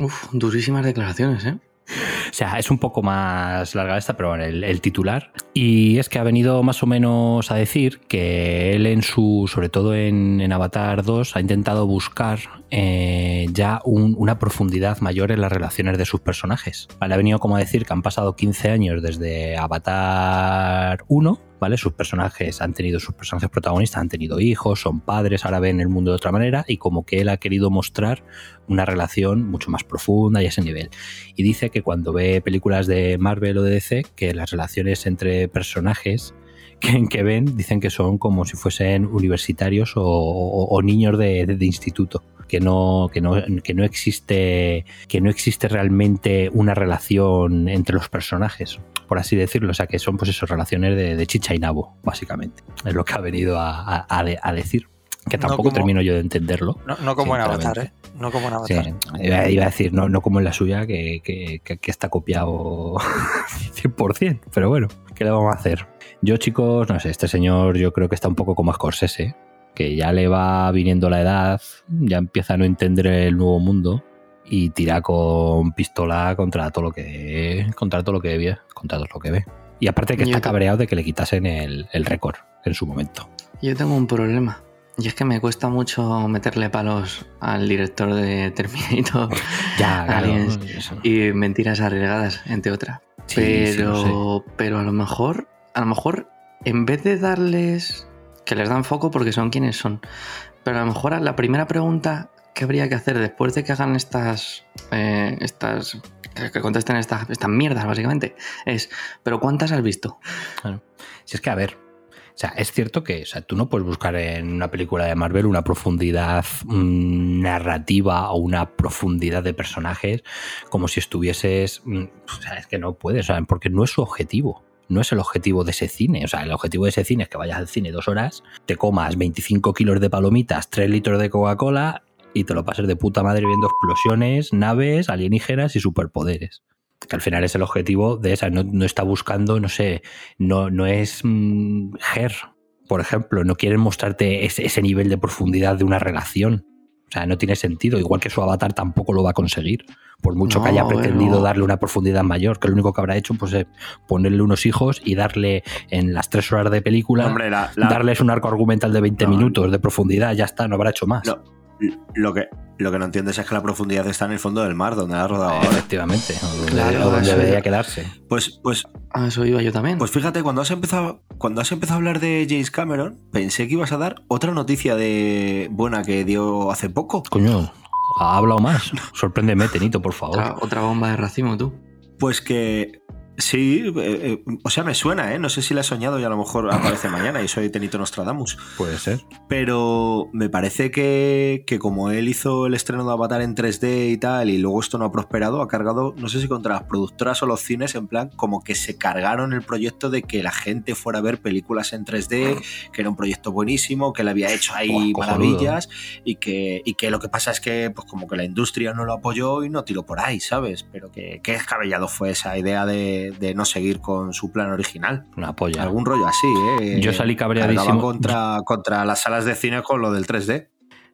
Uf, durísimas declaraciones, ¿eh? O sea, es un poco más larga esta, pero bueno, el, titular. Y es que ha venido más o menos a decir que él en su, sobre todo en, en Avatar 2, ha intentado buscar eh, ya un- una profundidad mayor en las relaciones de sus personajes. Vale, ha venido como a decir que han pasado 15 años desde Avatar 1 ¿vale? Sus personajes han tenido, sus personajes protagonistas han tenido hijos, son padres, ahora ven el mundo de otra manera y como que él ha querido mostrar una relación mucho más profunda y a ese nivel. Y dice que cuando ve películas de Marvel o de DC, que las relaciones entre personajes (laughs) que, ven dicen que son como si fuesen universitarios o, niños de instituto. Que no, que, no, que, no existe, que no existe realmente una relación entre los personajes, por así decirlo. O sea, que son pues esas relaciones de, de chicha y nabo, básicamente. Es lo que ha venido a, a- a de- a decir. Que No tampoco como- termino yo de entenderlo. No, no como en Avatar. ¿eh? No como en Sí, Avatar. iba, iba a decir, no, no como en la suya, que, que- que- que está copiado (laughs) 100%, pero bueno, ¿qué le vamos a hacer? Yo, chicos, no sé, este señor yo creo que está un poco como Scorsese, que ya le va viniendo la edad, ya empieza a no entender el nuevo mundo y tira con pistola contra todo lo que contra todo lo que ve, contra todo lo que ve. Y aparte que Yo está cabreado de que le quitasen el, el récord en su momento. Yo tengo un problema. Y es que me cuesta mucho meterle palos al director de Terminator, (laughs) Ya, claro, Aliens eso. y Mentiras Arriesgadas, entre otras. Sí, pero, pero a lo mejor, a lo mejor, en vez de darles que les dan foco porque son quienes son, pero a lo mejor la primera pregunta que habría que hacer después de que hagan estas, eh, estas, que contesten estas, estas mierdas básicamente, es, pero ¿cuántas has visto? Si es que, a ver, o sea, es cierto que o sea, tú no puedes buscar en una película de Marvel una profundidad mm, narrativa o una profundidad de personajes como si estuvieses. mm, O sea, es que no puedes, sea, porque no es su objetivo. No es el objetivo de ese cine. O sea, el objetivo de ese cine es que vayas al cine dos horas, te comas 25 kilos de palomitas, 3 litros de Coca-Cola y te lo pases de puta madre viendo explosiones, naves, alienígenas y superpoderes. Que al final es el objetivo de esa. No, no está buscando, no sé, no, no es mm, Her, por ejemplo. No quieren mostrarte ese nivel de profundidad de una relación. O sea, no tiene sentido. Igual que su avatar tampoco lo va a conseguir. Por mucho que haya pretendido bueno. darle una profundidad mayor, que lo único que habrá hecho pues, es ponerle unos hijos y darle en las tres horas de película, Hombre, la- la- darles un arco argumental de 20 No. minutos de profundidad, ya está, no habrá hecho más. Lo que, lo que no entiendes es que la profundidad está en el fondo del mar, donde la ha rodado ahora. Efectivamente, o donde, Claro, o donde debería quedarse. Pues, pues, A eso iba yo también. pues fíjate, cuando has empezado, cuando has empezado a hablar de James Cameron, pensé que ibas a dar otra noticia de buena que dio hace poco. Coño, ha hablado más. (laughs) Sorpréndeme, Tenito, por favor. otra, otra bomba de racimo, tú. Pues que sí, eh, eh, o sea, me suena, ¿eh? No sé si la he soñado y a lo mejor aparece mañana y soy Tenito Nostradamus. Puede ser. Pero me parece que, que como él hizo el estreno de Avatar en 3D y tal, y luego esto no ha prosperado, ha cargado, no sé si contra las productoras o los cines, en plan, como que se cargaron el proyecto de que la gente fuera a ver películas en 3D, que era un proyecto buenísimo, que le había hecho ahí Buah, maravillas, y que, y que lo que pasa es que, pues como que la industria no lo apoyó y no tiró por ahí, ¿sabes? Pero que, que descabellado fue esa idea de, de no seguir con su plan original. Una polla. Algún rollo así, ¿eh? Yo salí cabreadísimo. Contra, contra las salas de cine con lo del 3D.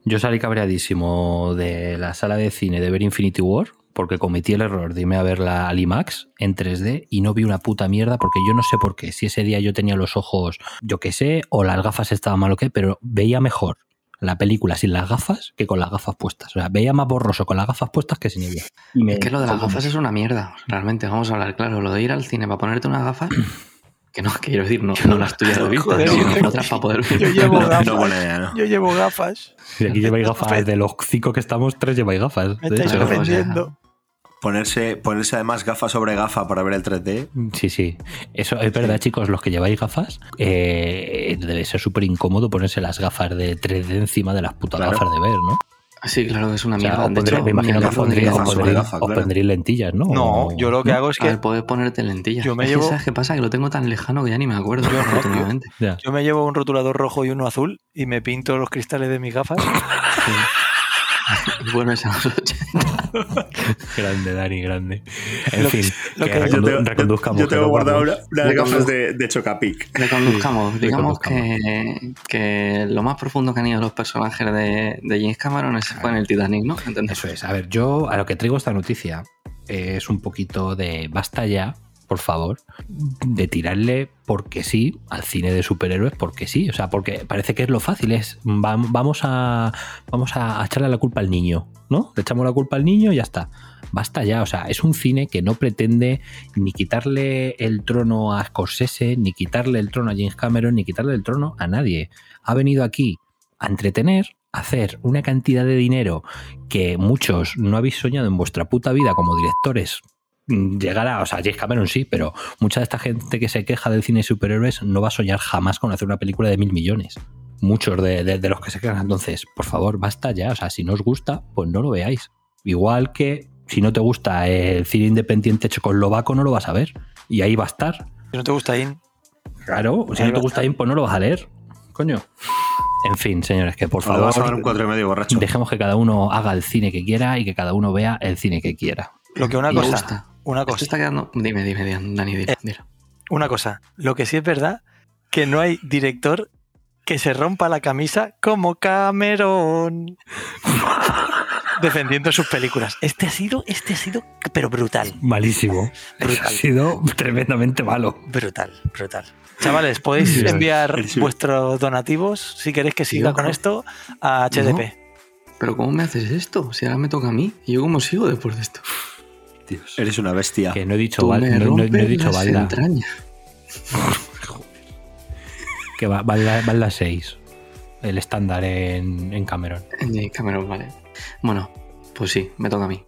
Yo salí cabreadísimo de la sala de cine de ver Infinity War porque cometí el error de irme a ver la al IMAX en 3D y no vi una puta mierda porque yo no sé por qué. Si ese día yo tenía los ojos, yo qué sé, o las gafas estaban mal o qué, pero veía mejor la película sin las gafas que con las gafas puestas. O sea, veía más borroso con las gafas puestas que sin ellas. Y me Es que lo de las gafas es una mierda, realmente, vamos a hablar claro. Lo de ir al cine para ponerte unas gafas, que no, quiero decir, no, no las tuyas (laughs) sino yo- otras para poder ver. Yo llevo gafas. no buena idea, ¿no? Yo llevo gafas. Si aquí lleváis gafas, de los cinco que estamos, tres lleváis gafas. Me estáis ofendiendo. Ponerse, ponerse además gafa sobre gafa para ver el 3D. Sí, sí. Eso es verdad, chicos, los que lleváis gafas, eh, debe ser súper incómodo ponerse las gafas de 3D encima de las putas Claro. gafas de ver, ¿no? Sí, claro que es una O sea, mierda. os pondré- hecho, me imagino que os pondréis, claro. pondréis lentillas, ¿no? No, yo lo que hago es ver, que puedes ponerte lentillas. Yo me llevo- ¿Sabes qué pasa? Que lo tengo tan lejano que ya ni me acuerdo, (laughs) Yo me llevo un rotulador rojo y uno azul y me pinto los cristales de mis gafas. (laughs) (laughs) Bueno, es a los 80. (laughs) Grande, Dani, grande. En Lo fin, que- lo que que- recondu- Yo tengo- reconduzcamos. yo tengo guardado una- unas Yo gafas de, de Chocapic. Reconduzcamos. Digamos reconduzcamos. que, que lo más profundo que han ido los personajes de, de James Cameron es, fue en el Titanic, ¿no? ¿Entendés? Eso es. A ver, yo a lo que traigo esta noticia es un poquito de basta ya, por favor, de tirarle porque sí al cine de superhéroes porque sí. O sea, porque parece que es lo fácil, es vamos a, vamos a echarle la culpa al niño, ¿no? Le echamos la culpa al niño y ya está. Basta ya, o sea, es un cine que no pretende ni quitarle el trono a Scorsese, ni quitarle el trono a James Cameron, ni quitarle el trono a nadie. Ha venido aquí a entretener, a hacer una cantidad de dinero que muchos no habéis soñado en vuestra puta vida como directores Mm, llegará, o sea, James Cameron sí, pero mucha de esta gente que se queja del cine de superhéroes no va a soñar jamás con hacer una película de mil millones. Muchos de, los que se quejan. Entonces, por favor, basta ya. O sea, si no os gusta, pues no lo veáis. Igual que si no te gusta el cine independiente checoslovaco, no lo vas a ver. Y ahí va a estar. Si no te gusta IN. Claro, si no te gusta IN, pues no lo vas a leer. Coño. En fin, señores, que por favor. Dejemos que cada uno haga el cine que quiera y que cada uno vea el cine que quiera. Lo que una cosa. Una cosa. está quedando. Dime, dime, Dani, dime, eh, Una cosa. Lo que sí es verdad que no hay director que se rompa la camisa como Cameron. (laughs) defendiendo sus películas. Este ha sido, este ha sido, pero brutal. Malísimo. Ha sido tremendamente malo. Brutal, brutal. Chavales, podéis enviar vuestros donativos si queréis que siga con esto a HDP. Pero ¿cómo me haces esto? Si ahora me toca a mí. ¿Y yo cómo sigo después de esto? Eres una bestia. Que no he dicho, no, he dicho balda. (laughs) que va, balda, 6. El estándar en, en Cameron. En Cameron, vale. Bueno, pues sí, me toca a mí.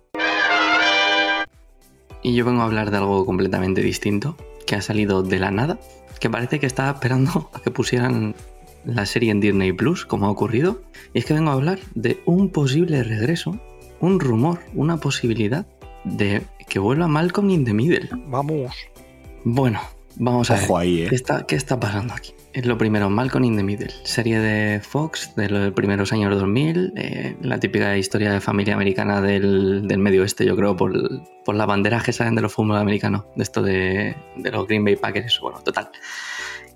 Y yo vengo a hablar de algo completamente distinto, que ha salido de la nada, que parece que estaba esperando a que pusieran la serie en Disney Plus, como ha ocurrido. Y es que vengo a hablar de un posible regreso, un rumor, una posibilidad de que vuelva Malcolm in the Middle. Vamos. Bueno, vamos a ver. Ahí, ¿eh? ¿Qué, está, ¿Qué está pasando aquí? Es lo primero, Malcolm in the Middle, serie de Fox de los primeros años 2000, eh, la típica historia de familia americana del, del medio oeste, yo creo, por, por las banderas que salen de los fútbol americanos, de esto de, de, los Green Bay Packers, bueno, total.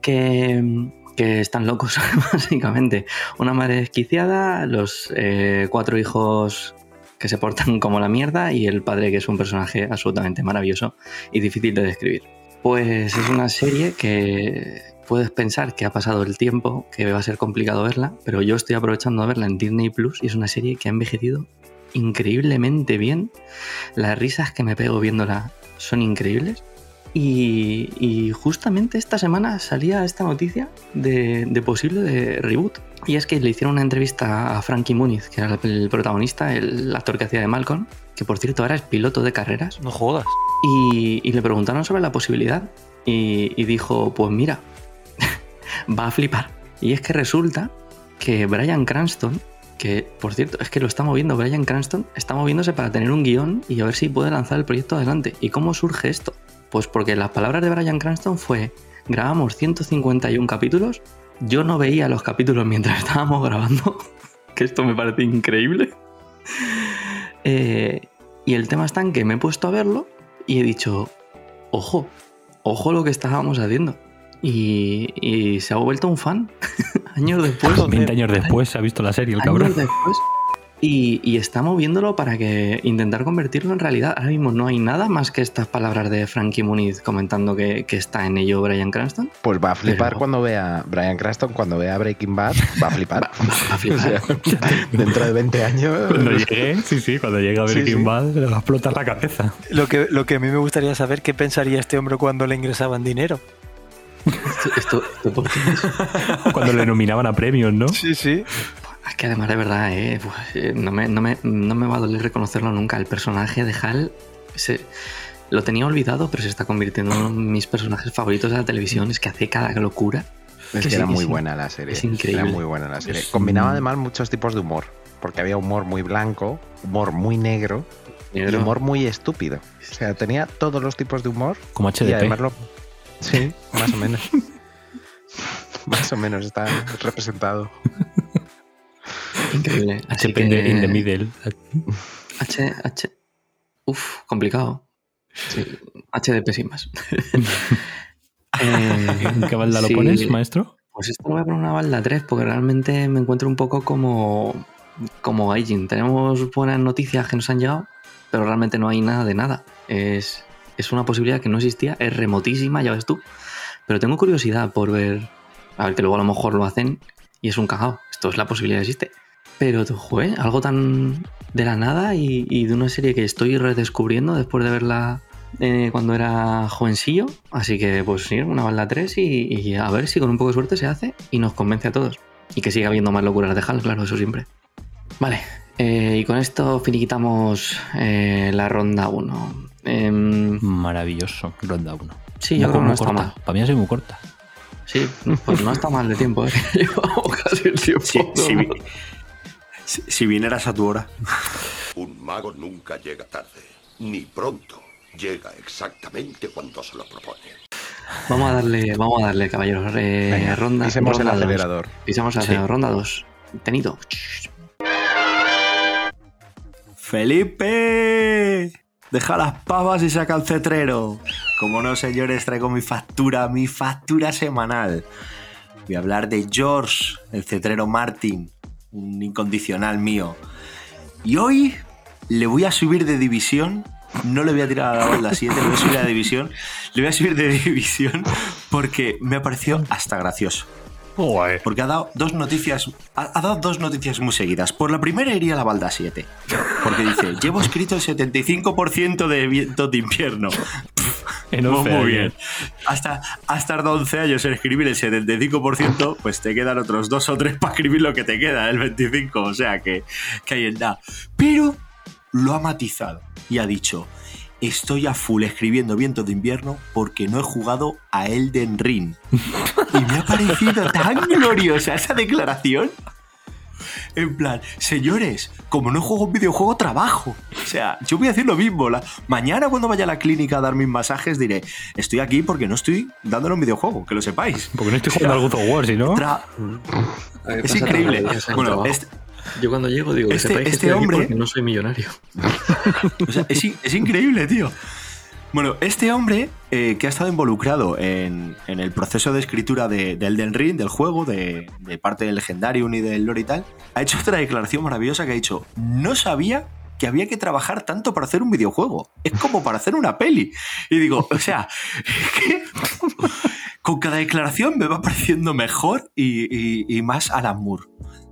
Que, que están locos, (laughs) básicamente. Una madre desquiciada, los eh, cuatro hijos que se portan como la mierda y el padre que es un personaje absolutamente maravilloso y difícil de describir. Pues es una serie que puedes pensar que ha pasado el tiempo, que va a ser complicado verla, pero yo estoy aprovechando de verla en Disney Plus y es una serie que ha envejecido increíblemente bien. Las risas que me pego viéndola son increíbles. Y, justamente esta semana salía esta noticia de, posible reboot. Y es que le hicieron una entrevista a Frankie Muniz, que era el protagonista, el actor que hacía de Malcolm, que por cierto ahora es piloto de carreras. No jodas. Y, y le preguntaron sobre la posibilidad. Y, y dijo, pues mira, (laughs) va a flipar. Y es que resulta que Brian Cranston, que por cierto, es que lo está moviendo, Brian Cranston está moviéndose para tener un guion y a ver si puede lanzar el proyecto adelante. ¿Y cómo surge esto? Pues porque las palabras de Brian Cranston fue, grabamos 151 capítulos, yo no veía los capítulos mientras (laughs) estábamos grabando, que esto me parece increíble. Eh, y el tema está en que me he puesto a verlo y he dicho, ojo, ojo lo que estábamos haciendo. Y, se ha vuelto un fan (laughs) años después. 20 años después se ha visto la serie, el cabrón. Después, y, está moviéndolo para que intentar convertirlo en realidad. Ahora mismo no hay nada más que estas palabras de Frankie Muniz comentando que, está en ello Brian Cranston. Pues va a flipar cuando vea Brian Cranston, cuando vea Breaking Bad, va a flipar. (laughs) va, a flipar. (laughs) dentro de 20 años. Cuando llegue, sí, sí, cuando llegue a Breaking Bad le va a explotar la cabeza. Lo que, lo que a mí me gustaría saber qué pensaría este hombre cuando le ingresaban dinero. Esto, Cuando le nominaban a premios, ¿no? Sí, sí. Es que además de verdad, eh, pues, eh, no, me, no, me, no, me, va a doler reconocerlo nunca. El personaje de Hal se, lo tenía olvidado, pero se está convirtiendo en uno de mis personajes favoritos de la televisión. Es que hace cada locura. Es que, era muy buena la serie. Es increíble. Era muy buena la serie. Combinaba además muchos tipos de humor. Porque había humor muy blanco, humor muy negro, y humor muy estúpido. O sea, tenía todos los tipos de humor. Como HDP. Y además lo... Sí, más o menos. (laughs) más o menos está representado. Increíble. HP in the middle. H, H. Uf, complicado. Sí. HDP sin más. (laughs) ¿En qué balda lo pones, maestro? Pues esto lo voy a poner una balda 3 porque realmente me encuentro un poco como, como Gaijin. Tenemos buenas noticias que nos han llegado, pero realmente no hay nada de nada. Es es una posibilidad que no existía, es remotísima, ya ves tú. Pero tengo curiosidad por ver, a ver que luego a lo mejor lo hacen y es un cagao. Esto es la posibilidad, existe. Pero, joder, algo tan de la nada y, y de una serie que estoy redescubriendo después de verla eh, cuando era jovencillo. Así que, pues sí, una balda 3 y, y a ver si con un poco de suerte se hace y nos convence a todos. Y que siga habiendo más locuras de Hal, claro, eso siempre. Vale, eh, y con esto finiquitamos eh, la ronda 1. Em, Maravilloso, ronda 1. sí, yo creo que no está corta. mal. Para mí ha sido muy corta. Sí, pues no está mal de tiempo, ¿eh? (laughs) Llevamos casi el tiempo. ¿no? (laughs) vi- si- si vinieras a tu hora. Un mago nunca llega tarde, ni pronto. Llega exactamente cuando se lo propone. Vamos a darle, vamos a darle, caballeros. Eh, Venga, ronda, pisemos el ronda dos. acelerador. Pisamos el Sí. acelerador. Ronda 2. Tenido. ¡Felipe! Deja las pavas y saca el cetrero. Como no, señores, traigo mi factura, mi factura semanal. Voy a hablar de George, el cetrero Martin, un incondicional mío. Y hoy le voy a subir de división. No le voy a tirar a la balda 7, le voy a subir a la división. Le voy a subir de división porque me ha parecido hasta gracioso. Porque ha dado dos noticias. Ha, ha dado dos noticias muy seguidas. Por la primera iría a la balda 7. Porque dice, llevo escrito el 75% de vientos de invierno. (laughs) En Muy, 11 muy años. bien. Hasta, hasta tardado 11 años en escribir el 75%, pues te quedan otros dos o tres para escribir lo que te queda, el 25%. O sea que, que hay en nada. Pero lo ha matizado y ha dicho: Estoy a full escribiendo vientos de invierno porque no he jugado a Elden Ring. Y me ha parecido tan gloriosa esa declaración. En plan, señores, como no juego un videojuego, trabajo. O sea, yo voy a hacer lo mismo. La- Mañana cuando vaya a la clínica a dar mis masajes diré, estoy aquí porque no estoy dándole un videojuego, que lo sepáis. Porque no estoy jugando al God of War, si no. Tra- Es increíble. Bueno, trabajo. Este- Yo cuando llego digo que este- que este aquí hombre- porque no soy millonario. (laughs) O sea, es, in- es increíble, tío. Bueno, este hombre eh, que ha estado involucrado en, en el proceso de escritura de, de Elden Ring, del juego, de, de parte del Legendarium y del lore y tal, ha hecho otra declaración maravillosa que ha dicho, no sabía que había que trabajar tanto para hacer un videojuego. Es como para hacer una peli. Y digo, o sea, (laughs) que con cada declaración me va pareciendo mejor y, y- y más Alan Moore.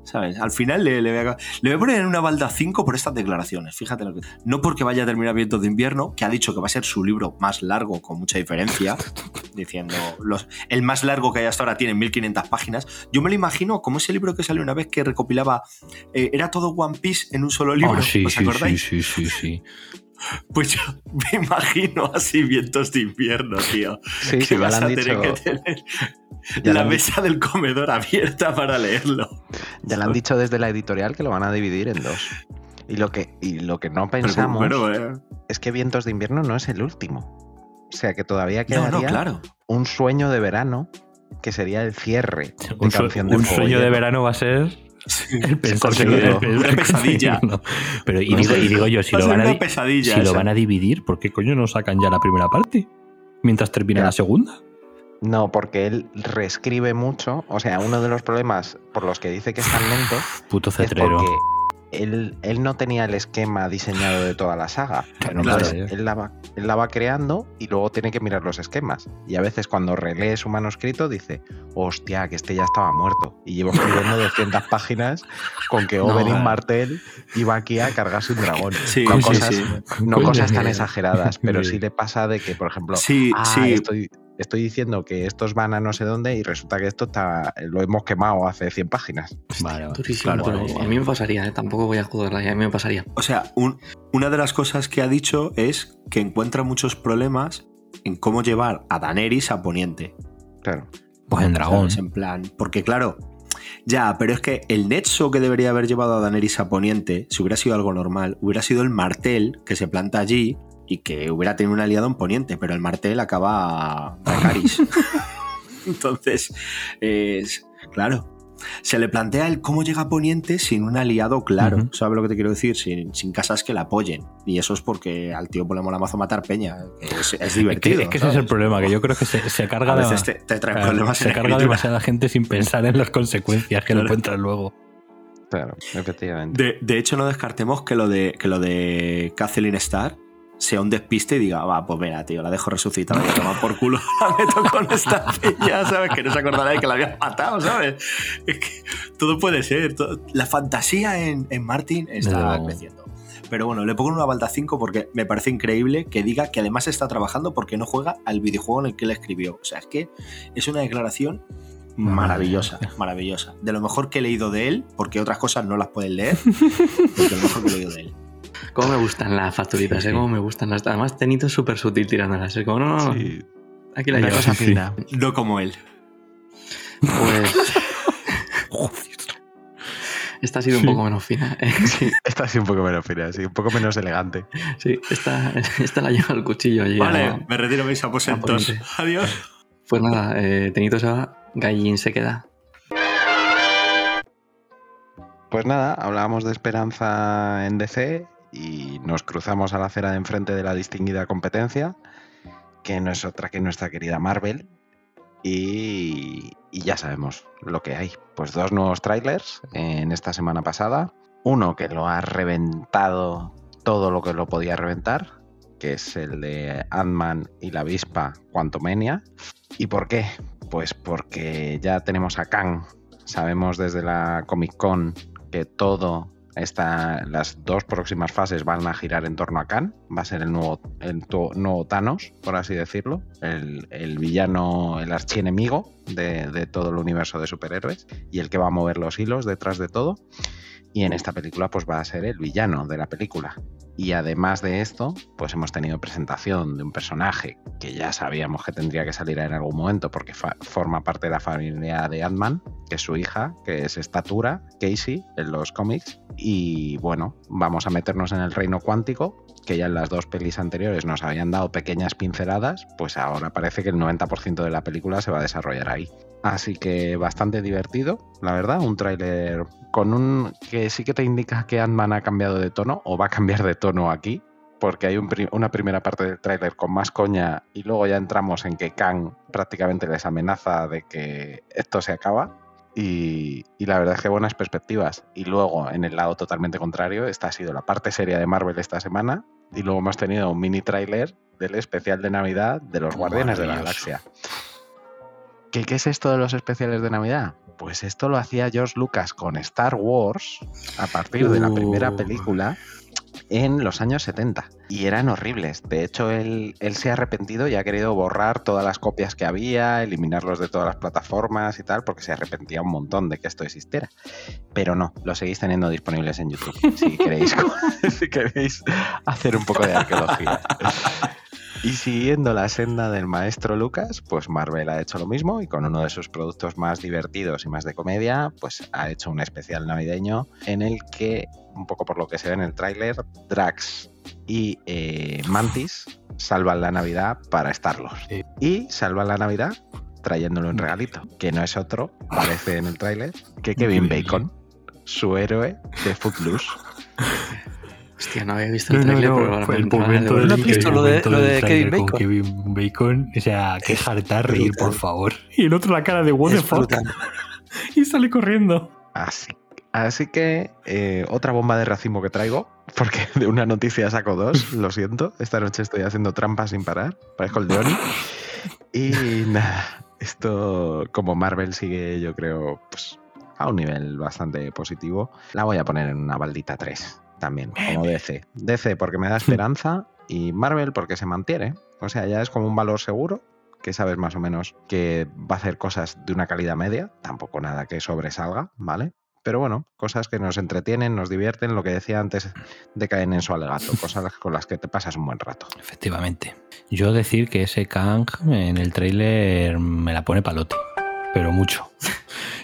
¿Sabes? Al final le, le voy a, le voy a poner en una balda 5 por estas declaraciones. Fíjate lo que. No porque vaya a terminar Vientos de Invierno, que ha dicho que va a ser su libro más largo, con mucha diferencia, (laughs) diciendo. Los, el más largo que hay hasta ahora tiene 1500 páginas. Yo me lo imagino como ese libro que salió una vez que recopilaba. eh, era todo One Piece en un solo libro. Ah, sí, ¿Os sí, sí, acordáis? sí, sí, sí. Pues yo (laughs) me imagino así Vientos de Invierno, tío. Sí, que sí, vas a han tener dicho. que tener (laughs) Ya la mesa del comedor abierta para leerlo. Ya le han dicho desde la editorial que lo van a dividir en dos. Y lo que, y lo que no Pero pensamos eh, es que Vientos de Invierno no es el último. O sea que todavía quedaría no, claro. un sueño de verano que sería el cierre (laughs) de Un, canción de un Fuego sueño de verano va a ser el que Una pesadilla. No. Pero y digo, y digo yo, si lo van a pesadilla si lo esa. van a dividir, ¿por qué coño no sacan ya la primera parte? Mientras termina la segunda. No, porque él reescribe mucho. O sea, uno de los problemas por los que dice que es tan lento Puto es cetrero. porque él, él no tenía el esquema diseñado de toda la saga. (laughs) Claro, Entonces, claro. él, la va, él la va creando y luego tiene que mirar los esquemas. Y a veces cuando relee su manuscrito dice, hostia, que este ya estaba muerto. Y llevo escribiendo (laughs) 200 páginas con que No. Oberyn Martell iba aquí a cargarse un dragón. (laughs) Sí, no sí, cosas, sí. no cosas tan exageradas, pero sí le pasa de que, por ejemplo, "Ah, estoy, estoy diciendo que estos van a no sé dónde y resulta que esto está, lo hemos quemado hace 100 páginas. Vale, vale. Durísimo, Claro, pero bueno, a mí me pasaría, ¿eh? tampoco voy a joderla, a mí me pasaría. O sea, un- una de las cosas que ha dicho es que encuentra muchos problemas en cómo llevar a Daenerys a Poniente. Claro. Pues en dragón. En plan, porque claro, ya, pero es que el nexo que debería haber llevado a Daenerys a Poniente, si hubiera sido algo normal, hubiera sido el martel que se planta allí y que hubiera tenido un aliado en Poniente, pero el martel acaba a Dracarys. (laughs) Entonces, es, claro, se le plantea el cómo llega a Poniente sin un aliado claro. Ujú. ¿Sabes lo que te quiero decir? Sin, sin casas que la apoyen. Y eso es porque al tío le mola mazo matar peña. Es, es Es divertido. que, es que ese es el problema, que yo creo que se, se carga A de- te, te trae claro, problemas se en carga escritura. demasiada gente sin pensar en las consecuencias que le Claro. encuentran luego. Claro, efectivamente. De, de hecho, no descartemos que lo de, que lo de Kathleen Starr sea un despiste y diga, va, pues mira, tío, la dejo resucitada y a tomar por culo, (laughs) la meto con esta (laughs) peña, ¿sabes? Que no se acordará de que la había matado, ¿sabes? Es que todo puede ser. todo- La fantasía en, en Martin está No. creciendo. Pero bueno, le pongo una balda 5 porque me parece increíble que diga que además está trabajando porque no juega al videojuego en el que él escribió. O sea, es que es una declaración maravillosa, maravillosa. De lo mejor que he leído de él, porque otras cosas no las pueden leer, (laughs) de lo mejor que he leído de él. Cómo me gustan las facturitas, ¿eh? Cómo me gustan las. Además, Tenito es súper sutil tirándolas. Es como, no. Aquí la llevas. fina. No como él. Pues. (laughs) Esta ha sido un poco menos fina. ¿eh? (laughs) Sí, esta ha sido un poco menos fina, sí, un poco menos elegante. Sí, esta, esta la lleva el cuchillo allí. Vale, a- me retiro a mis aposentos. Adiós. Pues nada, eh, Tenito se va, Gallín se queda. Pues nada, hablábamos de esperanza en DC y nos cruzamos a la acera de enfrente de la distinguida competencia, que no es otra que nuestra querida Marvel. Y, y ya sabemos lo que hay. Pues dos nuevos trailers en esta semana pasada. Uno que lo ha reventado todo lo que lo podía reventar, que es el de Ant-Man y la avispa Quantumania. ¿Y por qué? Pues porque ya tenemos a Kang. Sabemos desde la Comic Con que todo esta, las dos próximas fases van a girar en torno a Khan. Va a ser el nuevo, el tu- nuevo Thanos, por así decirlo. El, el villano, el archienemigo de, de todo el universo de superhéroes. Y el que va a mover los hilos detrás de todo. Y en esta película, pues va a ser el villano de la película. Y además de esto, pues hemos tenido presentación de un personaje que ya sabíamos que tendría que salir en algún momento porque forma parte de la familia de Ant-Man, que es su hija, que es Estatura, Casey, en los cómics. Y bueno, vamos a meternos en el reino cuántico, que ya en las dos pelis anteriores nos habían dado pequeñas pinceladas, pues ahora parece que el 90% de la película se va a desarrollar ahí. Así que bastante divertido, la verdad, un tráiler con un que sí que te indica que Ant-Man ha cambiado de tono o va a cambiar de tono aquí, porque hay un pri- una primera parte del tráiler con más coña y luego ya entramos en que Kang prácticamente les amenaza de que esto se acaba. Y, y la verdad es que buenas perspectivas. Y luego, en el lado totalmente contrario, esta ha sido la parte seria de Marvel esta semana. Y luego hemos tenido un mini tráiler del especial de Navidad de los Guardianes de la. Galaxia. ¿Qué, ¿Qué es esto de los especiales de Navidad? Pues esto lo hacía George Lucas con Star Wars a partir de la primera Uh. película en los años 70 y eran horribles. De hecho, él, él se ha arrepentido y ha querido borrar todas las copias que había, eliminarlos de todas las plataformas y tal, porque se arrepentía un montón de que esto existiera. Pero no, lo seguís teniendo disponibles en YouTube si queréis, (laughs) (laughs) si queréis hacer un poco de arqueología. (laughs) Y siguiendo la senda del maestro Lucas, pues Marvel ha hecho lo mismo y con uno de sus productos más divertidos y más de comedia, pues ha hecho un especial navideño en el que, un poco por lo que se ve en el tráiler, Drax y eh, Mantis salvan la Navidad para Star-Lord. Y salvan la Navidad trayéndole un regalito, que no es otro, parece en el tráiler, que Kevin Bacon, su héroe de Footloose. (laughs) Hostia, no había visto No, el no, trailer, no, pero ahora fue el momento del ¿No visto lo de- lo Kevin con Bacon? Kevin Bacon, o sea, que harta reír, por favor. (laughs) Y el otro la cara de what the fuck. Y sale corriendo. Así, así que eh, otra bomba de racimo que traigo, porque (laughs) de una noticia saco dos, (laughs) lo siento. Esta noche estoy haciendo trampas sin parar, parezco el de Oni. Y nada, esto como Marvel sigue yo creo pues, a un nivel bastante positivo, la voy a poner en una baldita 3 también, como DC. DC porque me da (laughs) esperanza y Marvel porque se mantiene. O sea, ya es como un valor seguro que sabes más o menos que va a hacer cosas de una calidad media, tampoco nada que sobresalga, ¿vale? Pero bueno, cosas que nos entretienen, nos divierten, lo que decía antes (clears throat) de caer en su alegato, cosas con las que te pasas un buen rato. Efectivamente. Yo decir que ese Kang en el tráiler me la pone palote, pero mucho. (laughs)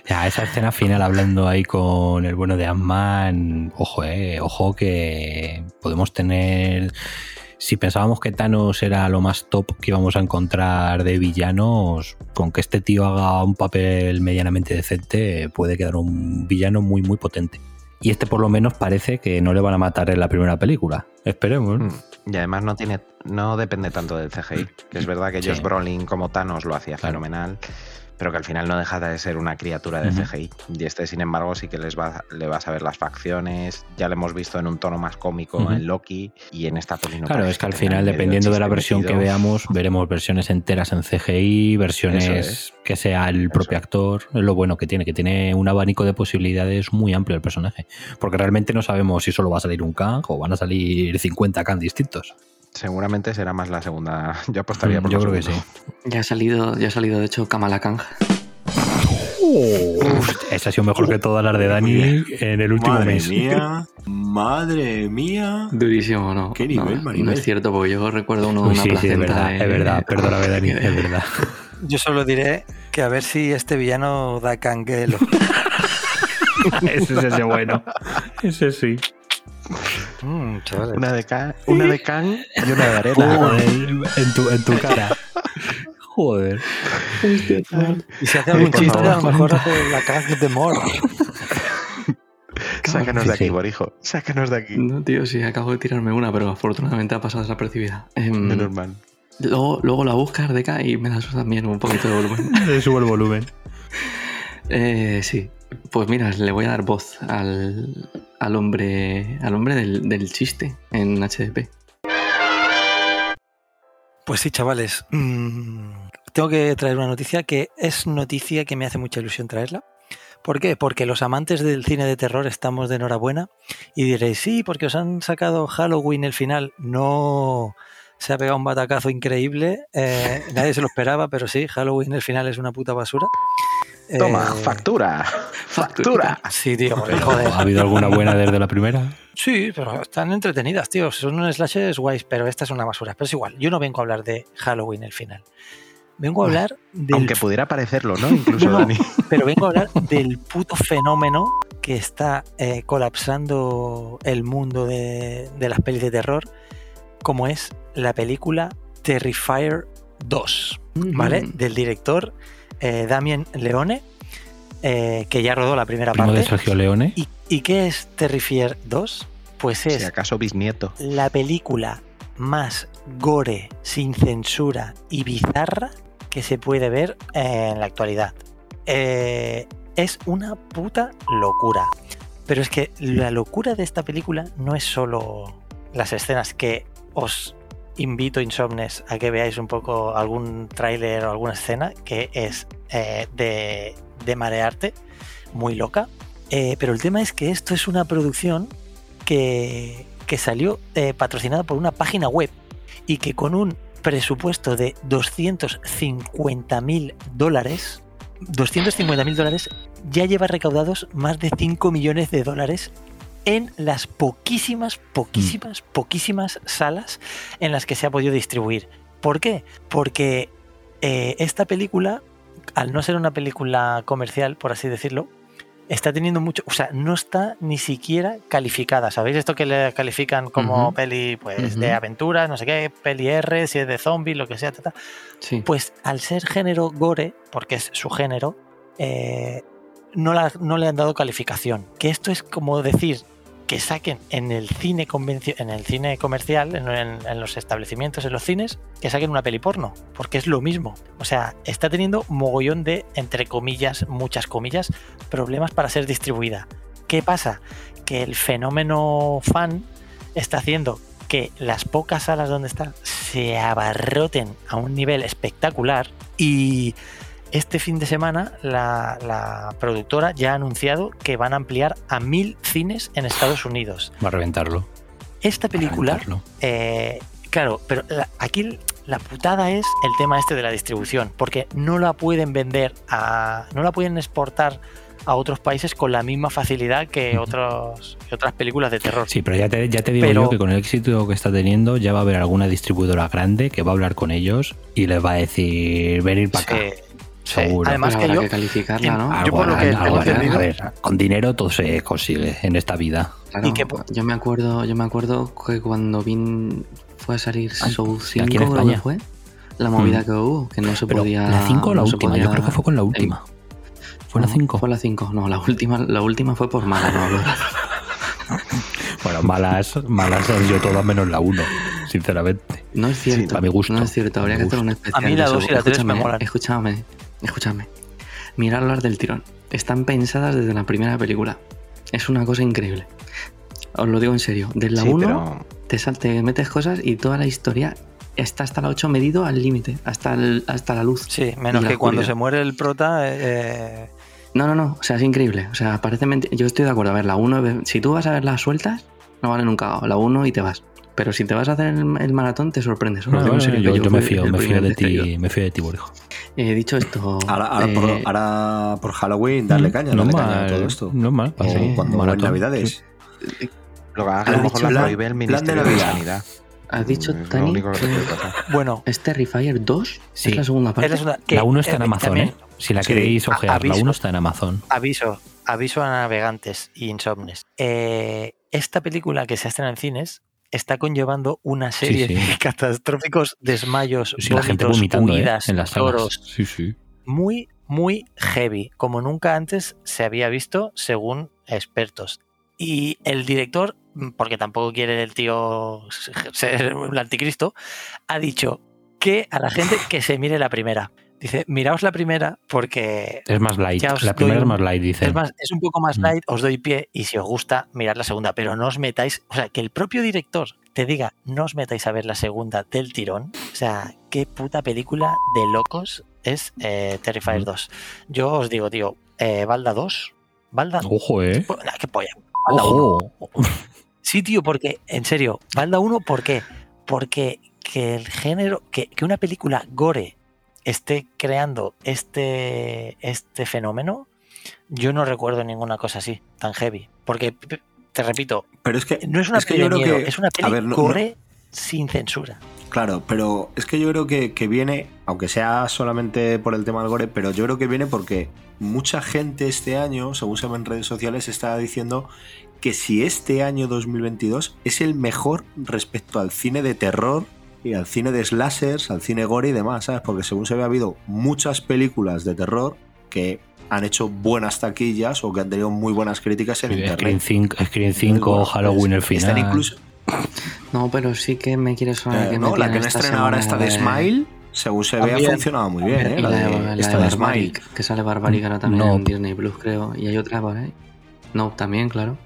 Ya, esa escena final hablando ahí con el bueno de Ant-Man, ojo, eh, ojo que podemos tener... Si pensábamos que Thanos era lo más top que íbamos a encontrar de villanos, con que este tío haga un papel medianamente decente, puede quedar un villano muy, muy potente. Y este por lo menos parece que no le van a matar en la primera película. Esperemos. ¿no? Y además no tiene, no depende tanto del CGI, que es verdad que Sí. Josh Brolin como Thanos lo hacía Claro. fenomenal, pero que al final no deja de ser una criatura de. CGI. Y este, sin embargo, sí que les va, le vas a ver las facciones. Ya lo hemos visto en un tono más cómico en Loki y en esta no Claro, es que al final, dependiendo de la versión que veamos, veremos versiones enteras en CGI, versiones Eso es. que sea el propio actor. Es lo bueno que tiene, que tiene un abanico de posibilidades muy amplio el personaje. Porque realmente no sabemos si solo va a salir un Kang o van a salir 50 Kang distintos. Seguramente será más la segunda. (laughs) Yo apostaría Mm, por Yo creo que sí. Ya ha salido, ya ha salido de hecho Kamala Khan. Esa ha sido mejor que todas las de Dani en el último Madre mes. mía, madre mía. Durísimo, ¿no? ¿Qué nivel, no, Maribel? no es cierto, porque yo recuerdo uno de una sí, sí, es verdad, es verdad. Perdóname, (laughs) Dani, es verdad. Yo solo diré que a ver si este villano da canguelo. (laughs) Ese es ese bueno. Ese sí. Mm. Una de Khan, una de y una de arena. Joder, en tu, en tu cara. Joder. Y si hace algún chiste, favor. a lo mejor hace la cag de Mor. Sácanos de aquí. Borijo. Sácanos de aquí. No, tío, sí, acabo de tirarme una, pero afortunadamente ha pasado desapercibida. Em, Menos mal. luego, luego la buscas de y me das también un poquito de volumen. (laughs) Le subo el volumen. Eh, sí, pues mira, le voy a dar voz al, al hombre, al hombre del, del chiste en HDP. Pues sí, chavales. mm, tengo que traer una noticia que es noticia que me hace mucha ilusión traerla. ¿Por qué? Porque los amantes del cine de terror estamos de enhorabuena y diréis, sí, porque os han sacado Halloween el final. No, se ha pegado un batacazo increíble. eh, nadie se lo esperaba, pero sí, Halloween el final es una puta basura. Toma, Eh, factura. Factura. Sí, tío, joder. ¿Ha habido alguna buena desde la primera? Sí, pero están entretenidas, tío. Son un slashes guays, pero esta es una basura. Pero es igual, yo no vengo a hablar de Halloween el final. Vengo a hablar del Aunque pudiera parecerlo, ¿no? Incluso, (laughs) No, Dani. pero vengo a hablar del puto fenómeno que está eh, colapsando el mundo de, de las pelis de terror, como es la película Terrifier 2, ¿vale? Mm. Del director eh, Damien Leone, eh, que ya rodó la primera Primo de parte. Sergio Leone. ¿Y, y qué es Terrifier 2? Pues es Si acaso bisnieto. la película más gore, sin censura y bizarra que se puede ver eh, en la actualidad. Eh, es una puta locura. Pero es que la locura de esta película no es solo las escenas que os invito, insomnes, a que veáis un poco algún tráiler o alguna escena que es eh, de, de marearte, muy loca. Eh, pero el tema es que esto es una producción que, que salió eh, patrocinada por una página web y que con un presupuesto de 250 mil dólares, 250 mil dólares, ya lleva recaudados más de 5 millones de dólares en las poquísimas, poquísimas, poquísimas salas en las que se ha podido distribuir. ¿Por qué? Porque eh, esta película, al no ser una película comercial, por así decirlo, está teniendo mucho, o sea, no está ni siquiera calificada. ¿Sabéis esto que le califican como peli pues, de aventuras, no sé qué, peli R, si es de zombies, lo que sea, ta, ta? Sí. Pues al ser género gore, porque es su género, eh, no, le han dado calificación. Que esto es como decir que saquen en el cine en el cine comercial, en, en- los establecimientos, en los cines, que saquen una peli porno, porque es lo mismo. O sea, está teniendo mogollón de, entre comillas, muchas comillas, problemas para ser distribuida. ¿Qué pasa? Que el fenómeno fan está haciendo que las pocas salas donde está se abarroten a un nivel espectacular y este fin de semana la, la productora ya ha anunciado que van a ampliar a mil cines en Estados Unidos. Va a reventarlo. Esta película, reventarlo. eh, claro, pero la- aquí la putada es el tema este de la distribución, porque no la pueden vender a, no la pueden exportar a otros países con la misma facilidad que, otros, que otras películas de terror. Sí, pero ya te, ya te digo Pero- yo que con el éxito que está teniendo ya va a haber alguna distribuidora grande que va a hablar con ellos y les va a decir venir para acá. Sí, sí. Seguro. Además Pero que yo, que calificarla, ¿no? yo Algo por lo que algo entendido- A ver, con dinero todo se consigue en esta vida. Claro, y que yo me acuerdo, yo me acuerdo que cuando Vin fue a salir sí, 5 aquí en España. fue, la movida Mm. que hubo, que no se Pero podía. la 5 o la no se última, yo podía- creo que fue con la última. ¿Fue la No, 5? Fue la 5, no, la última, la última fue por mala, no, no. (laughs) Bueno, malas, malas han sido todas menos la 1, sinceramente. No es cierto. a mi gusto, No es cierto, habría a que hacer un gusto. especial. A mí la de dos eso. y la tres me Escúchame, molan. Escúchame, escúchame. mirarlas del tirón. Están pensadas desde la primera película. Es una cosa increíble. Os lo digo en serio. Desde la Sí, 1 pero- te, sal- te metes cosas y toda la historia está hasta la 8 medido al límite, hasta, el- hasta la luz. Sí, menos que cuando se muere el prota. eh, No, no, no. O sea, es increíble. O sea, parece Yo estoy de acuerdo. A ver, la 1, si tú vas a ver las sueltas, no vale nunca. La 1 y te vas. Pero si te vas a hacer el, el maratón, te sorprendes. No, no, serio, yo, que yo me fío, me fío de ti, me fío de ti, Borja. Eh, dicho esto. Ahora, ahora eh, por, ahora por Halloween, darle caña, no darle mal, caña a todo esto. no mal, O sí, cuando maratón, en Navidades. Lo que haga que Has a lo mejor dicho la prohíbe el de Ministerio de. Sanidad. Has dicho, Mm, es lo Tani, único que te que puede pasar. bueno, es Terrifier 2. Sí. Es la segunda parte. es la segunda- que, La 1 está en eh, Amazon, también, ¿eh? Si la Sí. queréis ojear, la aviso. 1 está en Amazon. Aviso, aviso a navegantes y insomnes. Eh, esta película que se estrena en cines está conllevando una serie sí. de (laughs) catastróficos desmayos, Sí, la gente vómitos, ¿eh? En las sí. muy, muy heavy, como nunca antes se había visto según expertos. Y el director, porque tampoco quiere el tío (laughs) ser el anticristo, ha dicho que a la gente que se mire la primera. Dice, miraos la primera porque Es más light. La primera doy es más light, dice. es, más, es un poco más Mm. light, os doy pie y si os gusta, mirad la segunda, pero no os metáis, o sea, que el propio director te diga, no os metáis a ver la segunda del tirón, o sea, qué puta película de locos es eh, Terrifier Mm. 2. Yo os digo, tío, eh, Balda 2, Balda, Ojo, ¿eh? qué polla, Balda 1. Ojo. Sí, tío, porque, en serio, Balda 1, ¿por qué? Porque que el género, que, que una película gore esté creando este, este fenómeno, yo no recuerdo ninguna cosa así, tan heavy. Porque, te repito, Pero es que, no es una es que peli yo de creo miedo, que. es una peli ver, no- no- gore sin censura. Claro, pero es que yo creo que, que viene, aunque sea solamente por el tema del gore, pero yo creo que viene porque mucha gente este año, según se ve en redes sociales, está diciendo que si este año 2022 es el mejor respecto al cine de terror y al cine de slashers, al cine gore y demás, ¿sabes? Porque según se ve ha habido muchas películas de terror que han hecho buenas taquillas o que han tenido muy buenas críticas en Sí, internet. Screen 5, Screen 5 Bueno, Halloween, el pues, Están final. incluso, No, pero sí que me quiere sonar eh, que no, la que han estrenado ahora esta de Smile, según se ve, ha funcionado muy bien, ¿eh? La la, de, la esta de de Smile. Que sale Barbaric ahora también No. en Disney Plus, creo. Y hay otra ahí. No, también, claro.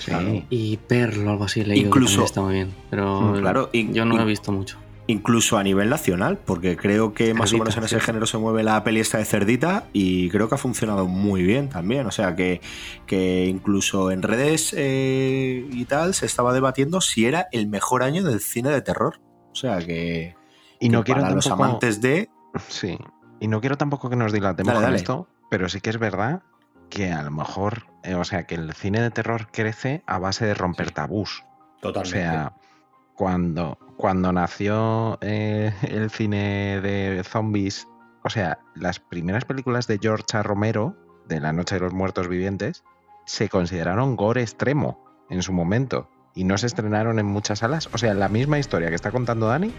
Sí. Claro. Y Pearl o algo así, leído Incluso- que está muy bien. Pero Mm, claro, yo no lo he visto mucho. Incluso a nivel nacional, porque creo que más o menos en ese sí. género se mueve la peli esta de Cerdita y creo que ha funcionado muy bien también. O sea que, que incluso en redes eh, y tal se estaba debatiendo si era el mejor año del cine de terror. O sea que, Y no que quiero para los tampoco- amantes de... Sí. Y no quiero tampoco que nos dilatemos Dale, esto, pero sí que es verdad que a lo mejor, eh, o sea, que el cine de terror crece a base de romper tabús. O sea, cuando, cuando nació eh, (laughs) el cine de zombies, o sea, las primeras películas de George A. Romero, de La Noche de los Muertos Vivientes, se consideraron gore extremo en su momento y no se estrenaron en muchas salas. O sea, la misma historia que está contando Dani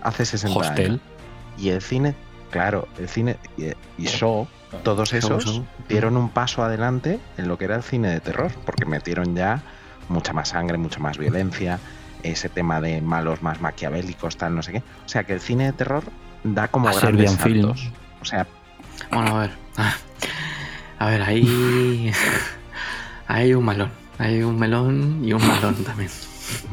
hace 60 Hostel. años. Y el cine, claro, el cine y, y Saw, todos esos dieron un paso adelante en lo que era el cine de terror, porque metieron ya mucha más sangre, mucha más violencia, ese tema de malos más maquiavélicos, tal, no sé qué. O sea que el cine de terror da como A grandes saltos. O sea, Bueno, a ver. Ah, (laughs) A ver, (laughs) ahí. Hay un melón. Hay un melón y un melón también.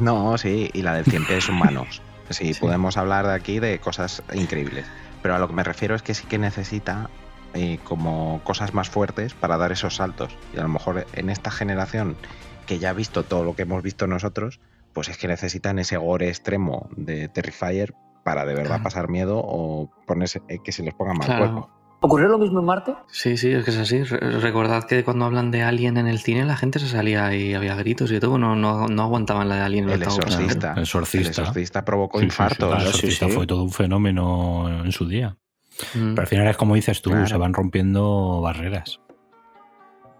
no, sí, y la de 100 pies humanos. (laughs) Sí, Sí. podemos hablar de aquí de cosas increíbles. Pero a lo que me refiero es que sí que necesita eh, como cosas más fuertes para dar esos saltos. Y a lo mejor en esta generación que ya ha visto todo lo que hemos visto nosotros, pues es que necesitan ese gore extremo de Terrifier para de verdad Claro. pasar miedo o ponerse, eh, que se les ponga mal Claro. cuerpo. ¿Ocurrió lo mismo en Marte? Sí, sí, es que es así. Re- Recordad que cuando hablan de Alien en el cine, la gente se salía y había gritos y todo. No, no, no aguantaban la de Alien. El estaba exorcista. El exorcista. El exorcista provocó Sí, sí, sí, infartos. el exorcista sí. fue todo un fenómeno en su día. Mm. Pero al final es como dices tú, Claro. se van rompiendo barreras.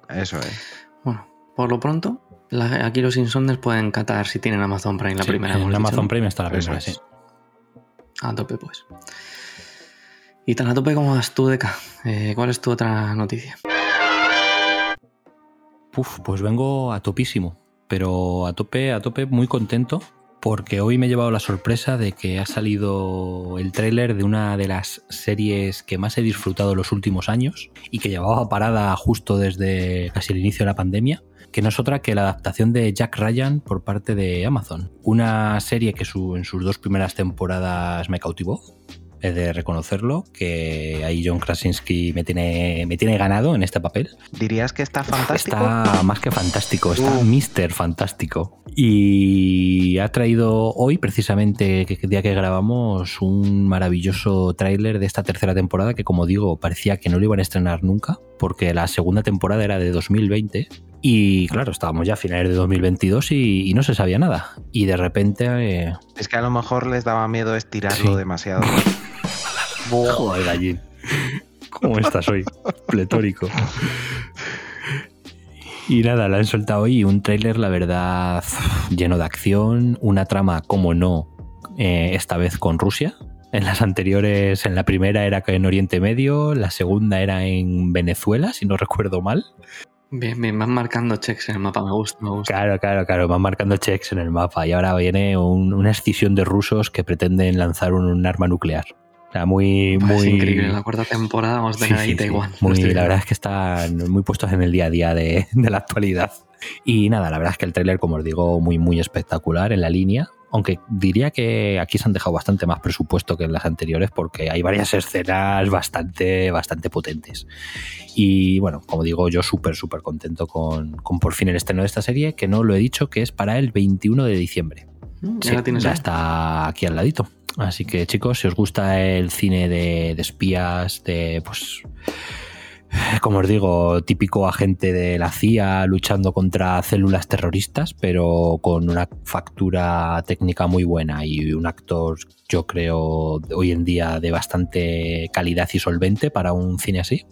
Eso es. Bueno, por lo pronto, la- aquí los insomnes pueden catar si tienen Amazon Prime la Sí, primera. en dicho, Amazon. Prime está la primera, sí. A tope, pues. Y tan a tope como vas tú, Deca. Eh, ¿Cuál es tu otra noticia? Uf, pues vengo a topísimo, pero a tope, a tope muy contento porque hoy me he llevado la sorpresa de que ha salido el tráiler de una de las series que más he disfrutado los últimos años y que llevaba parada justo desde casi el inicio de la pandemia, que no es otra que la adaptación de Jack Ryan por parte de Amazon. Una serie que su- en sus dos primeras temporadas me cautivó. He de reconocerlo, que ahí John Krasinski me tiene, me tiene ganado en este papel. ¿Dirías que está fantástico? Está más que fantástico, está Uh. Mr. Fantástico. Y ha traído hoy, precisamente, que el día que grabamos, un maravilloso tráiler de esta tercera temporada que, como digo, parecía que no lo iban a estrenar nunca, porque la segunda temporada era de 2020. Y claro, estábamos ya a finales de 2022 y, y no se sabía nada. Y de repente... eh, Es que a lo mejor les daba miedo estirarlo Sí. demasiado. (laughs) Joder, gallín. ¿Cómo estás hoy? Pletórico. Y nada, la han soltado hoy un tráiler, la verdad, lleno de acción, una trama, como no, eh, esta vez con Rusia. En las anteriores, en la primera era en Oriente Medio, la segunda era en Venezuela, si no recuerdo mal. Bien, bien, van marcando checks en el mapa, me gusta, me gusta. Claro, claro, claro, van marcando checks en el mapa y ahora viene un- una escisión de rusos que pretenden lanzar un, un arma nuclear. O sea, muy, Pues muy... increíble, en la cuarta temporada vamos a Sí, tener ahí sí, sí. Taiwán. Lo Muy- la verdad es que están muy puestos en el día a día de, (laughs) de la actualidad. Y nada, la verdad es que el tráiler, como os digo, muy, muy espectacular en la línea. Aunque diría que aquí se han dejado bastante más presupuesto que en las anteriores porque hay varias escenas bastante, bastante potentes. Y bueno, como digo, yo súper, súper contento con, con por fin el estreno de esta serie, que no lo he dicho, que es para el 21 de diciembre. Mm, ya Sí, la tienes ya está aquí al ladito. Así que chicos, si os gusta el cine de, de espías, de pues como os digo, típico agente de la CIA luchando contra células terroristas, pero con una factura técnica muy buena y un actor, yo creo, hoy en día de bastante calidad y solvente para un cine así,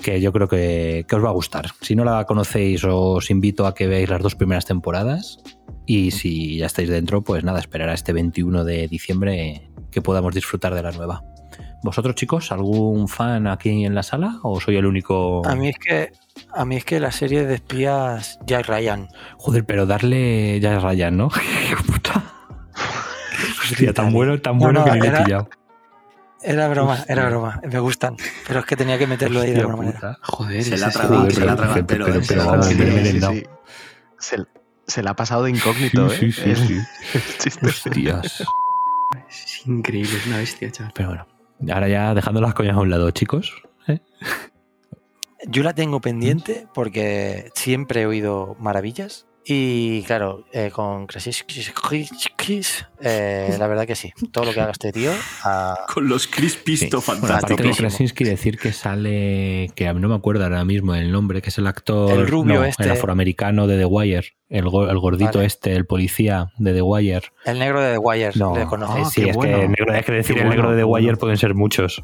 que yo creo que, os va a gustar. Si no la conocéis, os invito a que veáis las dos primeras temporadas y si ya estáis dentro, pues nada, esperar a este 21 de diciembre que podamos disfrutar de la nueva. ¿Vosotros, chicos, algún fan aquí en la sala o soy el único? A mí es que a mí es que la serie de espías Jack Ryan. Joder, pero darle es Ryan, ¿no? (laughs) Puta. Hostia, tan bueno, tan No, bueno no, que ni le he era- pillado. Era broma, Hostia. era broma. Me gustan. Pero es que tenía que meterlo ahí de Hostia alguna manera. Joder, Se la ha tragado, se la ha pero- tragado pero- pero-. Se pero la ha vamos, he entero. merendado. Se, se le ha pasado de incógnito, Sí, ¿eh? sí, sí, El- sí. (laughs) el chiste. Hostias. Es increíble, es una bestia, chaval. Pero bueno, ahora ya dejando las coñas a un lado, chicos. ¿eh? Yo la tengo pendiente porque siempre he oído maravillas. Y claro, eh, con Krasinski, eh, la verdad que sí. Todo lo que haga este tío, a- Con los Crispisto Sí. Bueno, aparte de. Krasinski, decir que sale, que a mí no me acuerdo ahora mismo el nombre, que es el actor, El rubio no, este. el afroamericano de The Wire, el, go- el gordito Vale. este, el policía de The Wire. el negro de The Wire, No, le Ah, sí, es bueno. que negro, es que decir Qué el negro bueno, de The Wire bueno. pueden ser muchos,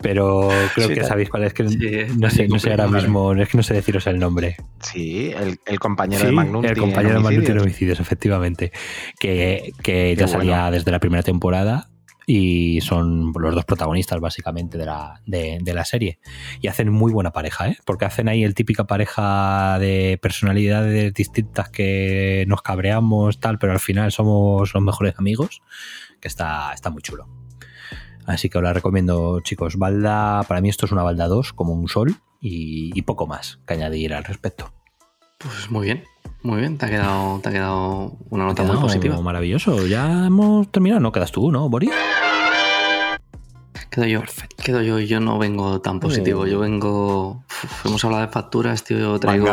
pero creo Sí, que tal. sabéis cuál es, que Sí, no sé, no sé ahora mismo, es que no sé deciros el nombre. Sí, el, el compañero Sí, de Magnum. el compañero de Magnum tiene homicidios, efectivamente, que, que ya salía bueno. desde la primera temporada y son los dos protagonistas básicamente de la, de, la serie. Y hacen muy buena pareja, ¿eh? porque hacen ahí el típica pareja de personalidades distintas que nos cabreamos, tal, pero al final somos los mejores amigos, que está, está muy chulo. Así que os la recomiendo, chicos. Balda, para mí esto es una balda 2, como un sol, y, y poco más que añadir al respecto. Pues muy bien, muy bien. Te ha quedado, te ha quedado una nota Ha muy quedado positiva. Maravilloso. Ya hemos terminado. No quedas tú, ¿no, Boris? Quedo yo, quedo yo yo no vengo tan positivo. Yo vengo. Uf, hemos hablado de facturas, tío. Yo traigo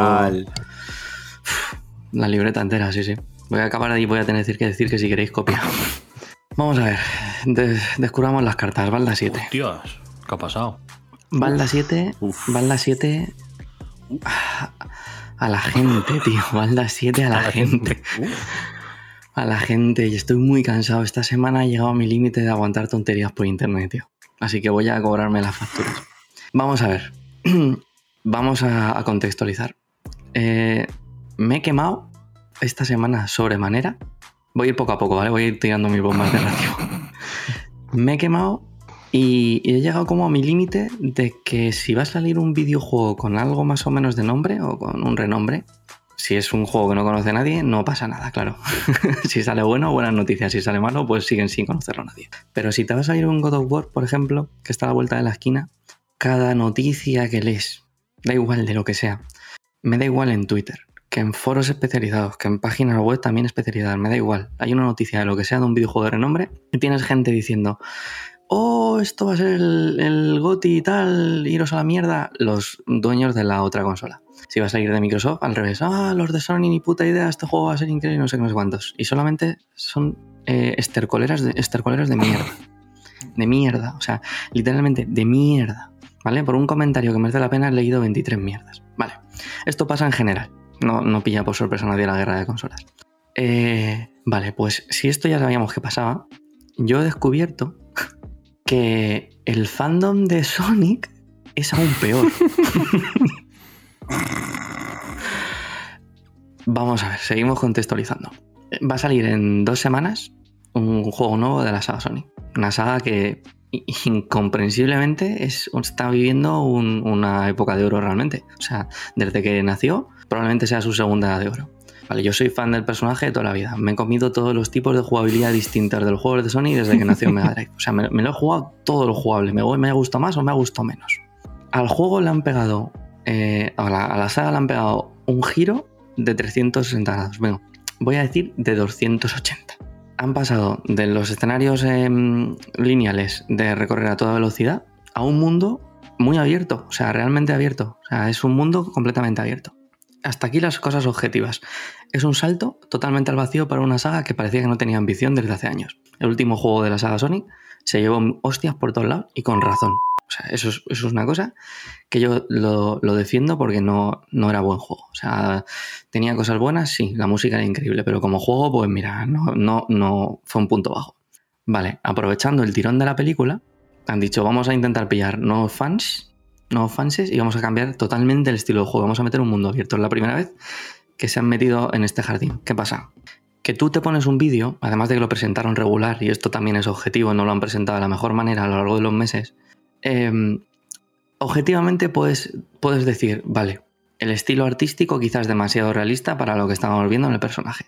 la libreta entera, sí, sí. Voy a acabar ahí, voy a tener que decir que si queréis copia. (laughs) Vamos a ver, de- descubramos las cartas. Balda 7. Dios, ¿qué ha pasado? Balda 7. Uf. Balda 7. ah, A la gente, tío. (laughs) Balda 7 a la, gente. A la gente. Y estoy muy cansado. Esta semana he llegado a mi límite de aguantar tonterías por internet, tío. Así que voy a cobrarme las facturas. Vamos a ver. (clears throat) Vamos a, a contextualizar. Eh, me he quemado esta semana sobremanera. Voy a ir poco a poco, ¿vale? Voy a ir tirando mis bombas de ratio. (laughs) me he quemado y, he llegado como a mi límite de que si va a salir un videojuego con algo más o menos de nombre o con un renombre, Si es un juego que no conoce nadie, no pasa nada, claro. (laughs) si sale bueno, buenas noticias. Si sale malo, pues siguen sin conocerlo nadie. Pero si te vas a ir a un God of War, por ejemplo, que está a la vuelta de la esquina, cada noticia que lees, da igual de lo que sea, me da igual en Twitter, que en foros especializados, que en páginas web también especializadas, me da igual. Hay una noticia de lo que sea de un videojuego de renombre y tienes gente diciendo, oh, esto va a ser el, el GOTI y tal, iros a la mierda, los dueños de la otra consola. Si va a salir de Microsoft, al revés, ah, los de Sony, ni puta idea, este juego va a ser increíble, no sé qué, no sé cuántos. Y solamente son eh, estercoleras de, estercoleros de mierda. De mierda, o sea, literalmente de mierda. ¿Vale? Por un comentario que merece la pena he leído 23 mierdas. Vale. Esto pasa en general. No, no pilla por sorpresa a nadie la guerra de consolas. Eh, vale, pues si esto ya sabíamos que pasaba, yo he descubierto que el fandom de Sonic es aún peor. (laughs) Vamos a ver, seguimos contextualizando. Va a salir en dos semanas un juego nuevo de la saga Sonic. Una saga que incomprensiblemente es, está viviendo un- una época de oro realmente. O sea, desde que nació, probablemente sea su segunda de oro. Vale, yo soy fan del personaje de toda la vida. Me he comido todos los tipos de jugabilidad distintas de los juegos de Sony desde que nació Mega Drive. O sea, me, lo he jugado todo lo jugable. Me, me ha gustado más o me ha gustado menos. Al juego le han pegado, eh, a, la, a la saga le han pegado un giro de 360 grados. Bueno, voy a decir de 280. Han pasado de los escenarios em, lineales de recorrer a toda velocidad a un mundo muy abierto, o sea, realmente abierto. O sea, es un mundo completamente abierto. Hasta aquí las cosas objetivas. Es un salto totalmente al vacío para una saga que parecía que no tenía ambición desde hace años. El último juego de la saga Sonic se llevó hostias por todos lados y con razón. O sea, eso es, una cosa que yo lo, lo defiendo porque no, no era buen juego. O sea, tenía cosas buenas, sí, la música era increíble, pero como juego, pues mira, no, no, no fue un punto bajo. Vale, aprovechando el tirón de la película, han dicho, vamos a intentar pillar nuevos fans, nuevos fanses y vamos a cambiar totalmente el estilo de juego. Vamos a meter un mundo abierto. Es la primera vez que se han metido en este jardín. ¿Qué pasa? Que tú te pones un vídeo, además de que lo presentaron regular, y esto también es objetivo, no lo han presentado de la mejor manera a lo largo de los meses, eh, objetivamente puedes, puedes decir, vale, el estilo artístico quizás demasiado realista para lo que estamos viendo en el personaje.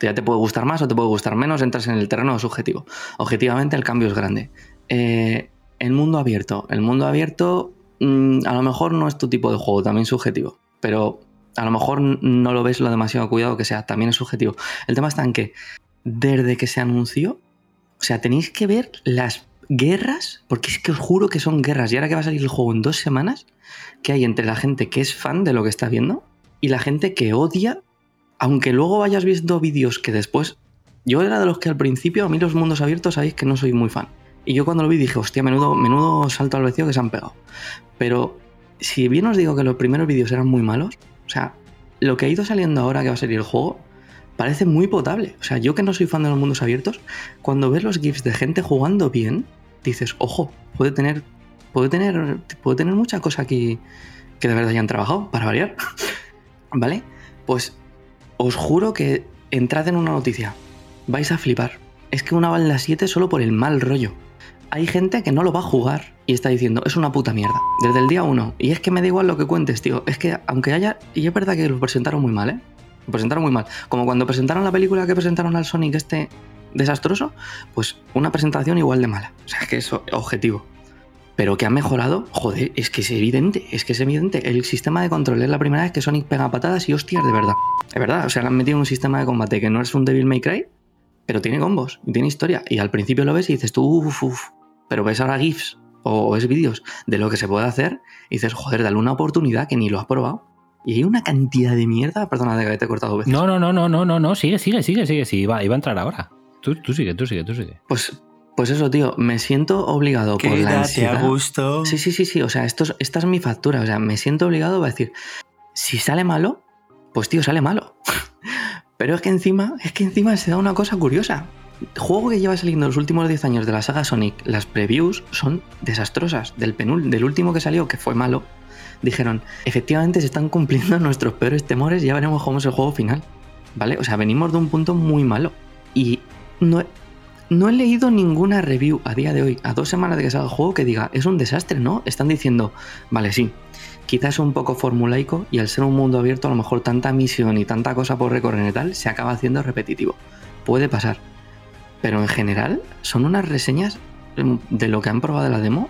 Ya te puede gustar más o te puede gustar menos, entras en el terreno subjetivo. Objetivamente el cambio es grande. Eh, el mundo abierto. El mundo abierto mm, a lo mejor no es tu tipo de juego, también subjetivo. Pero a lo mejor no lo ves lo demasiado cuidado que sea, también es subjetivo. El tema está en que desde que se anunció, o sea, tenéis que ver las guerras, porque es que os juro que son guerras. Y ahora que va a salir el juego en dos semanas, que hay entre la gente que es fan de lo que está viendo y la gente que odia, aunque luego vayas viendo vídeos que después... Yo era de los que al principio, a mí los mundos abiertos, sabéis que no soy muy fan. Y yo cuando lo vi dije, hostia, menudo, menudo salto al vacío que se han pegado. Pero si bien os digo que los primeros vídeos eran muy malos, o sea, lo que ha ido saliendo ahora que va a salir el juego, parece muy potable. O sea, yo que no soy fan de los mundos abiertos, cuando ves los GIFs de gente jugando bien, dices, ojo, puede tener, puede tener, puede tener mucha cosa aquí que de verdad hayan trabajado, para variar. (laughs) ¿Vale? Pues os juro que entrad en una noticia. Vais a flipar. Es que una balda 7 solo por el mal rollo. Hay gente que no lo va a jugar y está diciendo, es una puta mierda. Desde el día 1. Y es que me da igual lo que cuentes, tío. Es que aunque haya... Y es verdad que lo presentaron muy mal, ¿eh? Lo presentaron muy mal. Como cuando presentaron la película que presentaron al Sonic este desastroso, pues una presentación igual de mala. O sea, es que es objetivo. Pero que ha mejorado, joder, es que es evidente, es que es evidente. El sistema de control es la primera vez que Sonic pega patadas y hostias de verdad. Es verdad, o sea, le han metido un sistema de combate que no es un Devil May Cry, pero tiene combos tiene historia. Y al principio lo ves y dices tú, uff, uff. Pero ves ahora GIFs o ves vídeos de lo que se puede hacer y dices, joder, dale una oportunidad que ni lo has probado. Y hay una cantidad de mierda, perdona de que te he cortado veces. No, no, no, no, no, no, no, sigue, sigue, sigue, sigue, sí, iba, iba a entrar ahora. Tú, tú sigue, tú sigue, tú sigue. Pues, pues eso, tío, me siento obligado por la ansiedad. a gusto. Sí, sí, sí, sí, o sea, esto es- esta es mi factura, o sea, me siento obligado a decir, si sale malo, pues tío, sale malo. (laughs) Pero es que encima, es que encima se da una cosa curiosa. Juego que lleva saliendo los últimos 10 años de la saga Sonic, las previews son desastrosas. Del, penul del último que salió, que fue malo, dijeron, efectivamente se están cumpliendo (laughs) nuestros peores temores, ya veremos cómo es el juego final. ¿Vale? O sea, venimos de un punto muy malo. Y no, no he leído ninguna review a día de hoy, a dos semanas de que salga el juego, que diga, es un desastre, ¿no? Están diciendo, vale, sí, quizás un poco formulaico y al ser un mundo abierto, a lo mejor tanta misión y tanta cosa por recorrer y tal, se acaba haciendo repetitivo. Puede pasar. Pero en general, son unas reseñas em, de lo que han probado la demo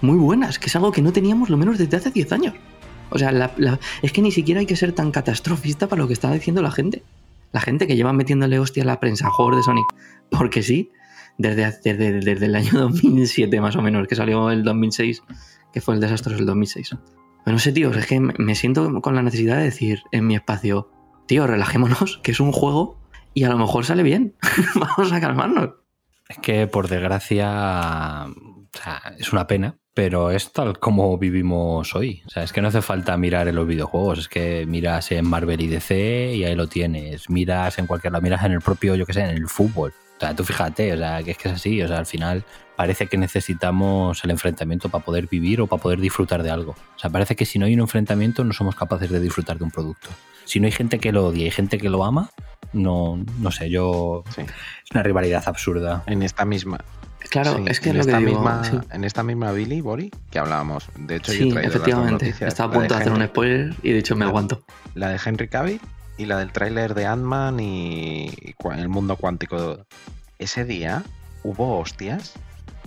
muy buenas, que es algo que no teníamos lo menos desde hace 10 años. O sea, es que ni siquiera hay que ser tan catastrofista para lo que está diciendo la gente. La gente que lleva metiéndole hostia a la prensa a juegos de Sonic, porque sí, desde, desde, desde el año (laughs) 2007 más o menos, que salió el 2006, que fue el desastre del 2006. Pero no sé, tío, es que me siento con la necesidad de decir en mi espacio, tío, relajémonos, (laughs) que es un juego y a lo mejor sale bien. (laughs) Vamos a calmarnos. Es que por desgracia es una pena, pero es tal como vivimos hoy. O sea, es que no hace falta mirar en los videojuegos, es que miras en Marvel y DC y ahí lo tienes. Miras en cualquier lado, miras en el propio, yo qué sé, en el fútbol. O sea, tú fíjate, o sea, que es que es así. O sea, al final parece que necesitamos el enfrentamiento para poder vivir o para poder disfrutar de algo. O sea, parece que si no hay un enfrentamiento no somos capaces de disfrutar de un producto. Si no hay gente que lo odia y gente que lo ama, no, no sé, yo... Sí. Es una rivalidad absurda. En esta misma. Claro, sí, es que en es lo que esta digo. misma, sí. En esta misma Billy, Bori, que hablábamos. De hecho, yo he traído efectivamente. noticias, Estaba a punto de hacer un spoiler y de hecho me la- aguanto. La de Henry Cavill y la del tráiler de Ant-Man y, y el mundo cuántico. Ese día hubo hostias.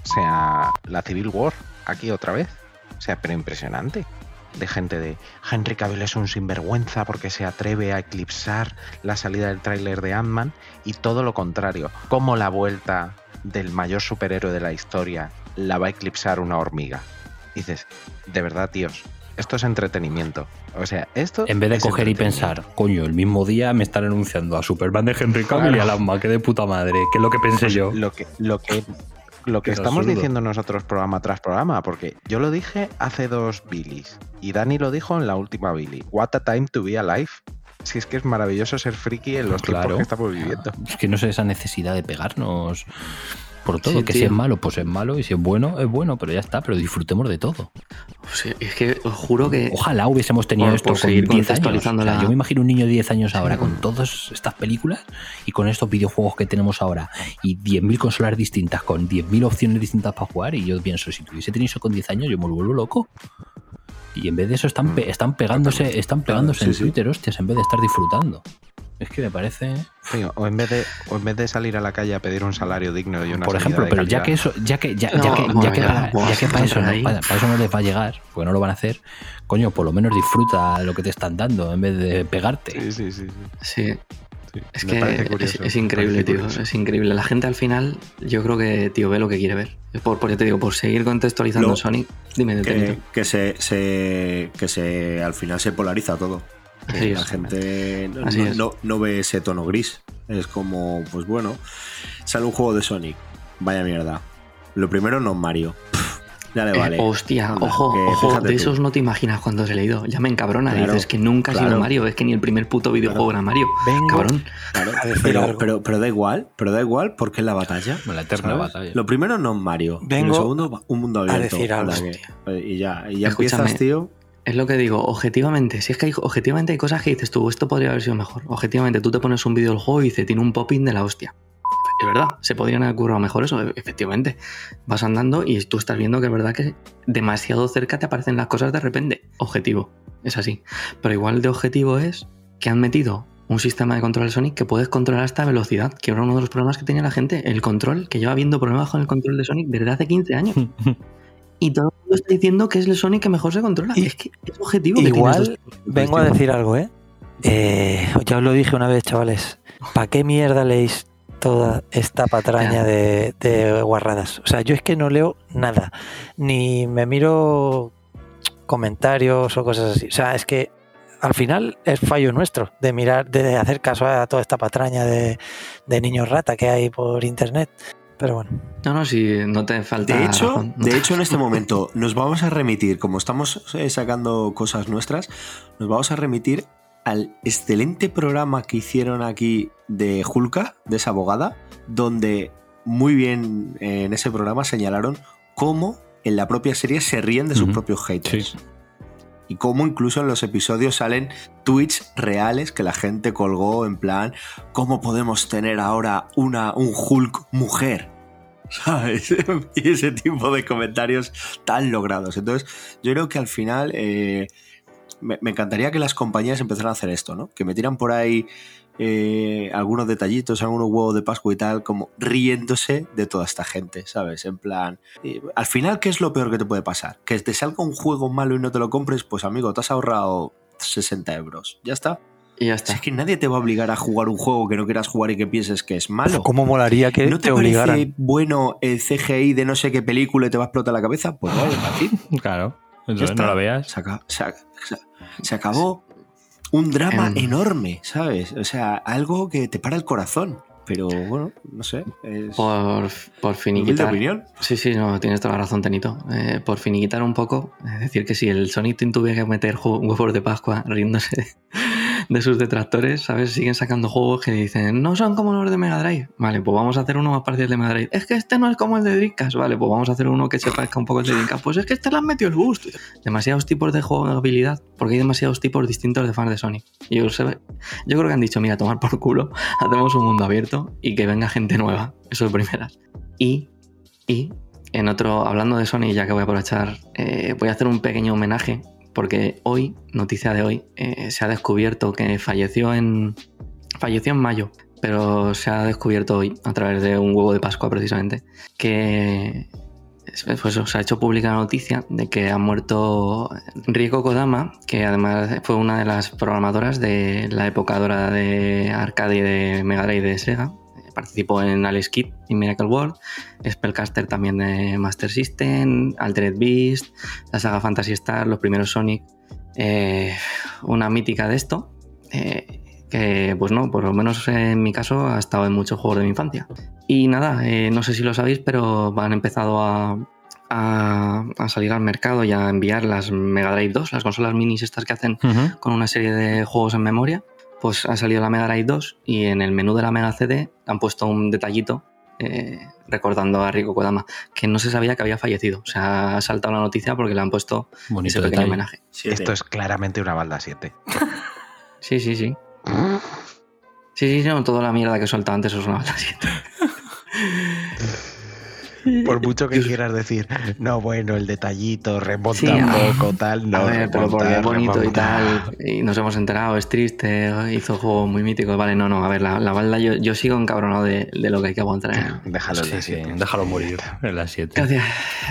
O sea, la Civil War aquí otra vez. O sea, pero impresionante. De gente de Henry Cavill es un sinvergüenza porque se atreve a eclipsar la salida del tráiler de Ant-Man y todo lo contrario. Como la vuelta del mayor superhéroe de la historia la va a eclipsar una hormiga. Dices, de verdad, tíos, esto es entretenimiento. O sea, esto. En vez de coger y pensar, coño, el mismo día me están anunciando a Superman de Henry Cavill y a Lamma, que de puta madre, que es lo que pensé Pues yo. Lo que, lo que, lo que Qué estamos absurdo. diciendo nosotros programa tras programa, porque yo lo dije hace dos Billys y Dani lo dijo en la última Billy. What a time to be alive. Si es que es maravilloso ser friki en los tiempos que estamos viviendo. Es que no sé esa necesidad de pegarnos por todo, Sí, que si es malo, pues es malo, y si es bueno, es bueno, pero ya está, pero disfrutemos de todo. O sea, es que os juro que. Ojalá hubiésemos tenido Por- esto por con seguir 10 años. O sea, yo me imagino un niño de 10 años ahora con todas estas películas y con estos videojuegos que tenemos ahora y 10.000 consolas distintas, con 10.000 opciones distintas para jugar. Y yo pienso, si tuviese tenido eso con 10 años, yo me vuelvo loco. Y en vez de eso están, pe- están pegándose, están pegándose en sí. Twitter, hostias, en vez de estar disfrutando. Es que me parece. Tío, o, en vez de, o en vez de salir a la calle a pedir un salario digno y una Por ejemplo, de pero ya que eso, ya que, ya, No, ya que, ya que ya, para, ya que para eso, no, para, para eso no les va a llegar, porque no lo van a hacer, coño, por lo menos disfruta de lo que te están dando en vez de pegarte. Sí, sí, sí. sí, Sí, sí. es Me que es, increíble, tío. curioso. Es increíble. La gente al final, yo creo que, tío, ve lo que quiere ver. Por, por ya te digo, por seguir contextualizando Lo- Sonic, dime, que, Benito. que se, se- que se al final se polariza todo. Así la es. gente no, no- es. no- no ve ese tono gris. Es como, pues bueno, sale un juego de Sonic. Vaya mierda. Lo primero no es Mario. Pff, ya le Eh, vale. hostia, Anda, ojo, ojo, de tú. esos no te imaginas cuando os he leído. Ya me encabrona. Claro, dices que nunca ha sido claro. Mario, es que ni el primer puto videojuego era Mario. Vengo Cabrón. Claro, a pero, pero, pero da igual, pero da igual porque es la batalla. La eterna ¿sabes? batalla. Lo primero no es Mario. y Vengo lo segundo, un mundo abierto. decir algo, tío. y ya, y ya Escúchame. empiezas, tío. Es lo que digo, objetivamente, si es que hay, objetivamente hay cosas que dices tú, esto podría haber sido mejor. Objetivamente, tú te pones un vídeo del juego y dice, tiene un popping de la hostia. Es verdad, se podrían haber currado mejor eso, e- efectivamente. Vas andando y tú estás viendo que es verdad que demasiado cerca te aparecen las cosas de repente. Objetivo, es así. Pero igual de objetivo es que han metido un sistema de control de Sonic que puedes controlar hasta velocidad, que era uno de los problemas que tenía la gente. El control, que lleva viendo problemas con el control de Sonic desde hace 15 años. (laughs) Y todo mundo está diciendo que es el Sonic que mejor se controla. Y- es que es objetivo Igual vengo a decir algo, ¿eh? Eh, Ya os lo dije una vez, chavales. ¿Para qué mierda leéis toda esta patraña de, de guarradas? O sea, yo es que no leo nada. Ni me miro comentarios o cosas así. O sea, es que al final es fallo nuestro de mirar, de hacer caso a toda esta patraña de, de niños rata que hay por internet. Pero bueno. No, no, si no te falta. De hecho, razón, de hecho, en este momento nos vamos a remitir, como estamos eh, sacando cosas nuestras, nos vamos a remitir al excelente programa que hicieron aquí de Julka, de esa abogada, donde muy bien eh, en ese programa señalaron cómo en la propia serie se ríen de sus propios haters. Sí. Y cómo incluso en los episodios salen tweets reales que la gente colgó en plan, ¿cómo podemos tener ahora una, un Hulk mujer? ¿Sabes? (laughs) y ese tipo de comentarios tan logrados. Entonces, yo creo que al final eh, me, me encantaría que las compañías empezaran a hacer esto, ¿no? Que metieran por ahí eh, algunos detallitos, algunos huevos de Pascua y tal, como riéndose de toda esta gente, ¿sabes? En plan, eh, al final, ¿qué es lo peor que te puede pasar? Que te salga un juego malo y no te lo compres, pues amigo, te has ahorrado 60 euros. Ya está. Y ya está. Es que nadie te va a obligar a jugar un juego que no quieras jugar y que pienses que es malo. ¿Cómo molaría que ¿No te, te parece obligaran? bueno el CGI de no sé qué película y te va a explotar la cabeza? Pues vale. (laughs) Claro. Está. no lo veas. Se, aca- se ac- se- se acabó un drama Em. enorme, ¿sabes? O sea, algo que te para el corazón. Pero bueno, no sé. Es Por, por finiquitar. opinión. Sí, sí, no, tienes toda la razón, Tenito. Eh, por finiquitar un poco, es decir, que si el Sonic Team tuviera que meter ju- huevos de Pascua riéndose de sus detractores, ¿sabes? Siguen sacando juegos que dicen, no son como los de Mega Drive. Vale, pues vamos a hacer uno más parecido al de Mega Drive. Es que este no es como el de Dreamcast. Vale, pues vamos a hacer uno que se parezca un poco al de Dreamcast. Pues es que este le han metido el boost. Demasiados tipos de jugabilidad, porque hay demasiados tipos distintos de fans de Sonic. Yo, sé- yo creo que han dicho, mira, tomar por culo, (laughs) hacemos un mundo abierto y que venga gente nueva. Eso de primeras. Y, y en otro, hablando de Sony, ya que voy a aprovechar, eh, voy a hacer un pequeño homenaje, porque hoy, noticia de hoy, eh, se ha descubierto que falleció en, falleció en mayo, pero se ha descubierto hoy, a través de un huevo de Pascua precisamente, que pues, se ha hecho pública la noticia de que ha muerto Rieko Kodama, que además fue una de las programadoras de la época dorada de arcade y de Mega Drive de Sega. Participó en Alex Kidd y Miracle World, Spellcaster también de Master System, Altered Beast, la saga Fantasy Star, los primeros Sonic. Eh, una mítica de esto, eh, que pues no, por lo menos en mi caso ha estado en muchos juegos de mi infancia. Y nada, eh, no sé si lo sabéis, pero han empezado a, a, a salir al mercado y a enviar las Mega Drive 2, las consolas minis estas que hacen con una serie de juegos en memoria. Pues ha salido la Mega Drive 2 y en el menú de la Mega CD han puesto un detallito eh, recordando a Rico Kodama, que no se sabía que había fallecido. O sea, ha saltado la noticia porque le han puesto Bonito ese pequeño detalle. homenaje. Siete. Esto es claramente una balda 7. (laughs) Sí, sí, sí. Sí, sí, no, toda la mierda que suelta antes es una mala siete. (laughs) Por mucho que quieras decir, no, bueno, el detallito, remonta Sí, un a- poco, tal, no. a ver, pero porque es bonito y tal, y nos hemos enterado, es triste, hizo juegos muy míticos, vale, no, no, a ver, la, la balda yo, yo sigo encabronado de, de lo que hay que aguantar. en- (laughs) Déjalo en Sí, sí, déjalo morir en las 7. Gracias,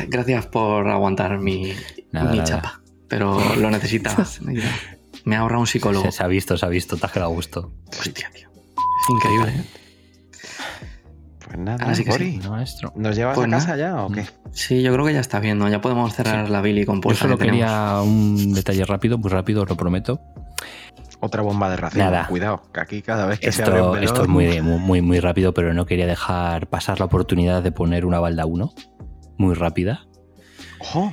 gracias por aguantar mi, Nada, mi nada. chapa, pero lo necesitaba. (laughs) Me ha ahorrado un psicólogo. Se, se ha visto, se ha visto, te has quedado a gusto. Hostia, tío. Es increíble. ¿eh? Pues nada, Ahora sí que Bori, sí. Maestro. ¿nos llevas Pues a casa nada. ya o qué? Sí, yo creo que ya está bien, ¿no? Ya podemos cerrar la Billy con Yo solo que quería un detalle rápido, muy rápido, os lo prometo. Otra bomba de ración. Nada. Cuidado, que aquí cada vez que se abre un Esto, melón- esto es muy, muy, muy, rápido, pero no quería dejar pasar la oportunidad de poner una balda 1 muy rápida. Ojo,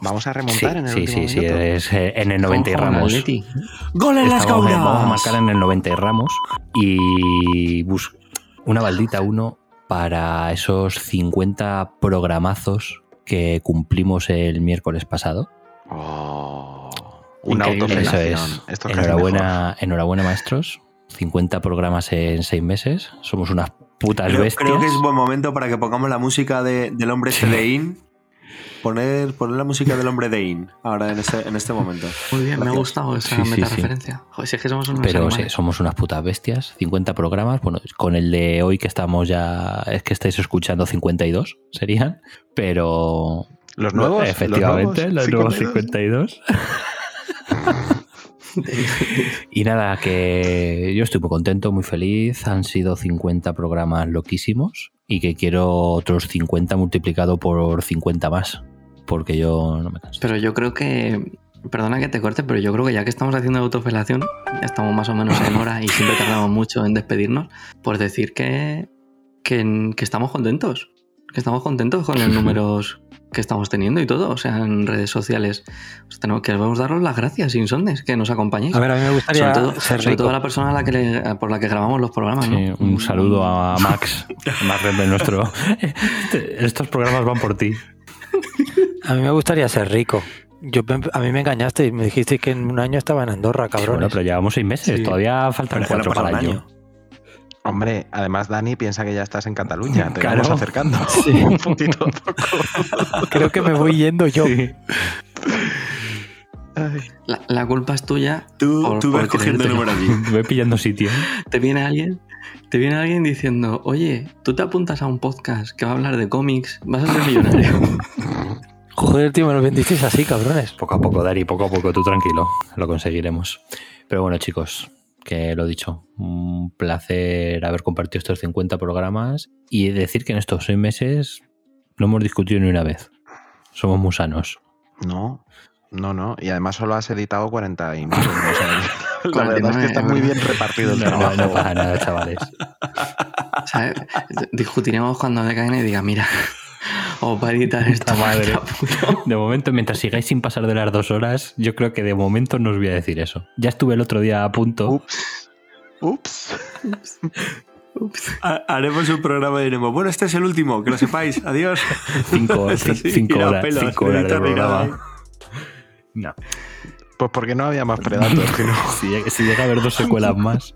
Vamos a Sí, remontar en el sí, último sí, sí, es eh, en el 90 y ramos. ¡Gol en las! Vamos a marcar en el 90 y ramos y bus una baldita uno para esos 50 programazos que cumplimos el miércoles pasado. Oh, una. Eso autofelación. es. Esto es casi Enhorabuena, enhorabuena, maestros. 50 programas en 6 meses. Somos unas putas Creo, bestias. creo que es buen momento para que pongamos la música de- del hombre ese de In. Poner, poner la música del hombre de In ahora en este, en este momento. Muy bien, me ha gustado esa Sí, sí, sí. meta-referencia. Joder, si es que somos unos Pero sí, animales. somos unas putas bestias. 50 programas. Bueno, con el de hoy que estamos ya. Es que estáis escuchando 52 serían. Pero. Los nuevos. Efectivamente, los los nuevos 52. (laughs) y nada, que yo estoy muy contento, muy feliz. Han sido 50 programas loquísimos y que quiero otros 50 multiplicado por 50 más. Porque yo no me canso. Pero yo creo que. Perdona que te corte, pero yo creo que ya que estamos haciendo autofelación, ya estamos más o menos en hora y siempre tardamos mucho en despedirnos, pues decir que, que, que estamos contentos. Que estamos contentos con los (laughs) números que estamos teniendo y todo. O sea, en redes sociales. Pues tenemos que daros las gracias, Insondes, que nos acompañéis. A ver, a mí me gustaría sobre todo, ser sobre todo a la persona a la que le- por la que grabamos los programas, ¿no? Sí, un saludo a Max, Max Red de nuestro. Estos programas van por ti. A mí me gustaría ser rico. Yo, a mí me engañaste y me dijiste que en un año estaba en Andorra, Bueno, cabrones. pero llevamos seis meses, Sí. todavía faltan Pero cuatro para el año. Hombre, además Dani piensa que ya estás en Cataluña, te Claro. vamos acercando (laughs) Sí. un poquito a poco. (laughs) Creo que me voy yendo yo. La, la culpa es tuya. Tú, por- tú vas por cogiendo el creértelo. número allí. Voy pillando sitio. (laughs) Te viene alguien, te viene alguien diciendo, oye, tú te apuntas a un podcast que va a hablar de cómics, vas a ser millonario. Joder, tío, me lo vendisteis así, cabrones. Poco a poco, Dari, poco a poco, tú tranquilo, lo conseguiremos. Pero bueno, chicos, que lo dicho, un placer haber compartido estos 50 programas y decir que en estos seis meses no hemos discutido ni una vez. Somos muy sanos. No, no, no. Y además solo has editado 49. O sea, (laughs) la 49, verdad es que está es muy bien repartido el No, no, trabajo. no pasa nada, chavales. (laughs) Discutiremos cuando DKN y diga, mira, os va a editar esta madre. De momento, mientras sigáis sin pasar de las dos horas, yo creo que de momento no os voy a decir eso. Ya estuve el otro día a punto. Ups. Ups. Ha- Haremos un programa y diremos, bueno, este es el último, que lo sepáis, (laughs) adiós. Cinco, horas, pelos, cinco horas de nada. No. Pues porque no había más predatos. (laughs) que no. Si llega a haber dos secuelas (laughs) más.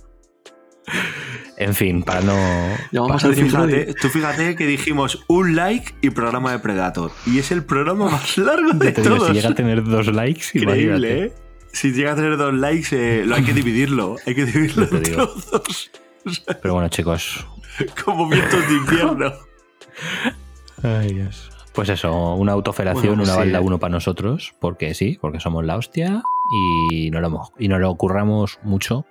En fin, para no. Llamamos Tú a Brody. fíjate, tú fíjate que dijimos un like y programa de Predator. Y es el programa más (laughs) largo de digo, todos. si llega a tener dos likes, Increíble. ¿eh? Si llega a tener dos likes, eh, lo hay que dividirlo. Hay que dividirlo en trozos. (laughs) Pero bueno, chicos. Como vientos de invierno. (laughs) Ay, Dios. Pues eso, una autofelación, Bueno, una sí. balda uno para nosotros, porque sí, porque somos la hostia y nos lo, y nos lo curramos mucho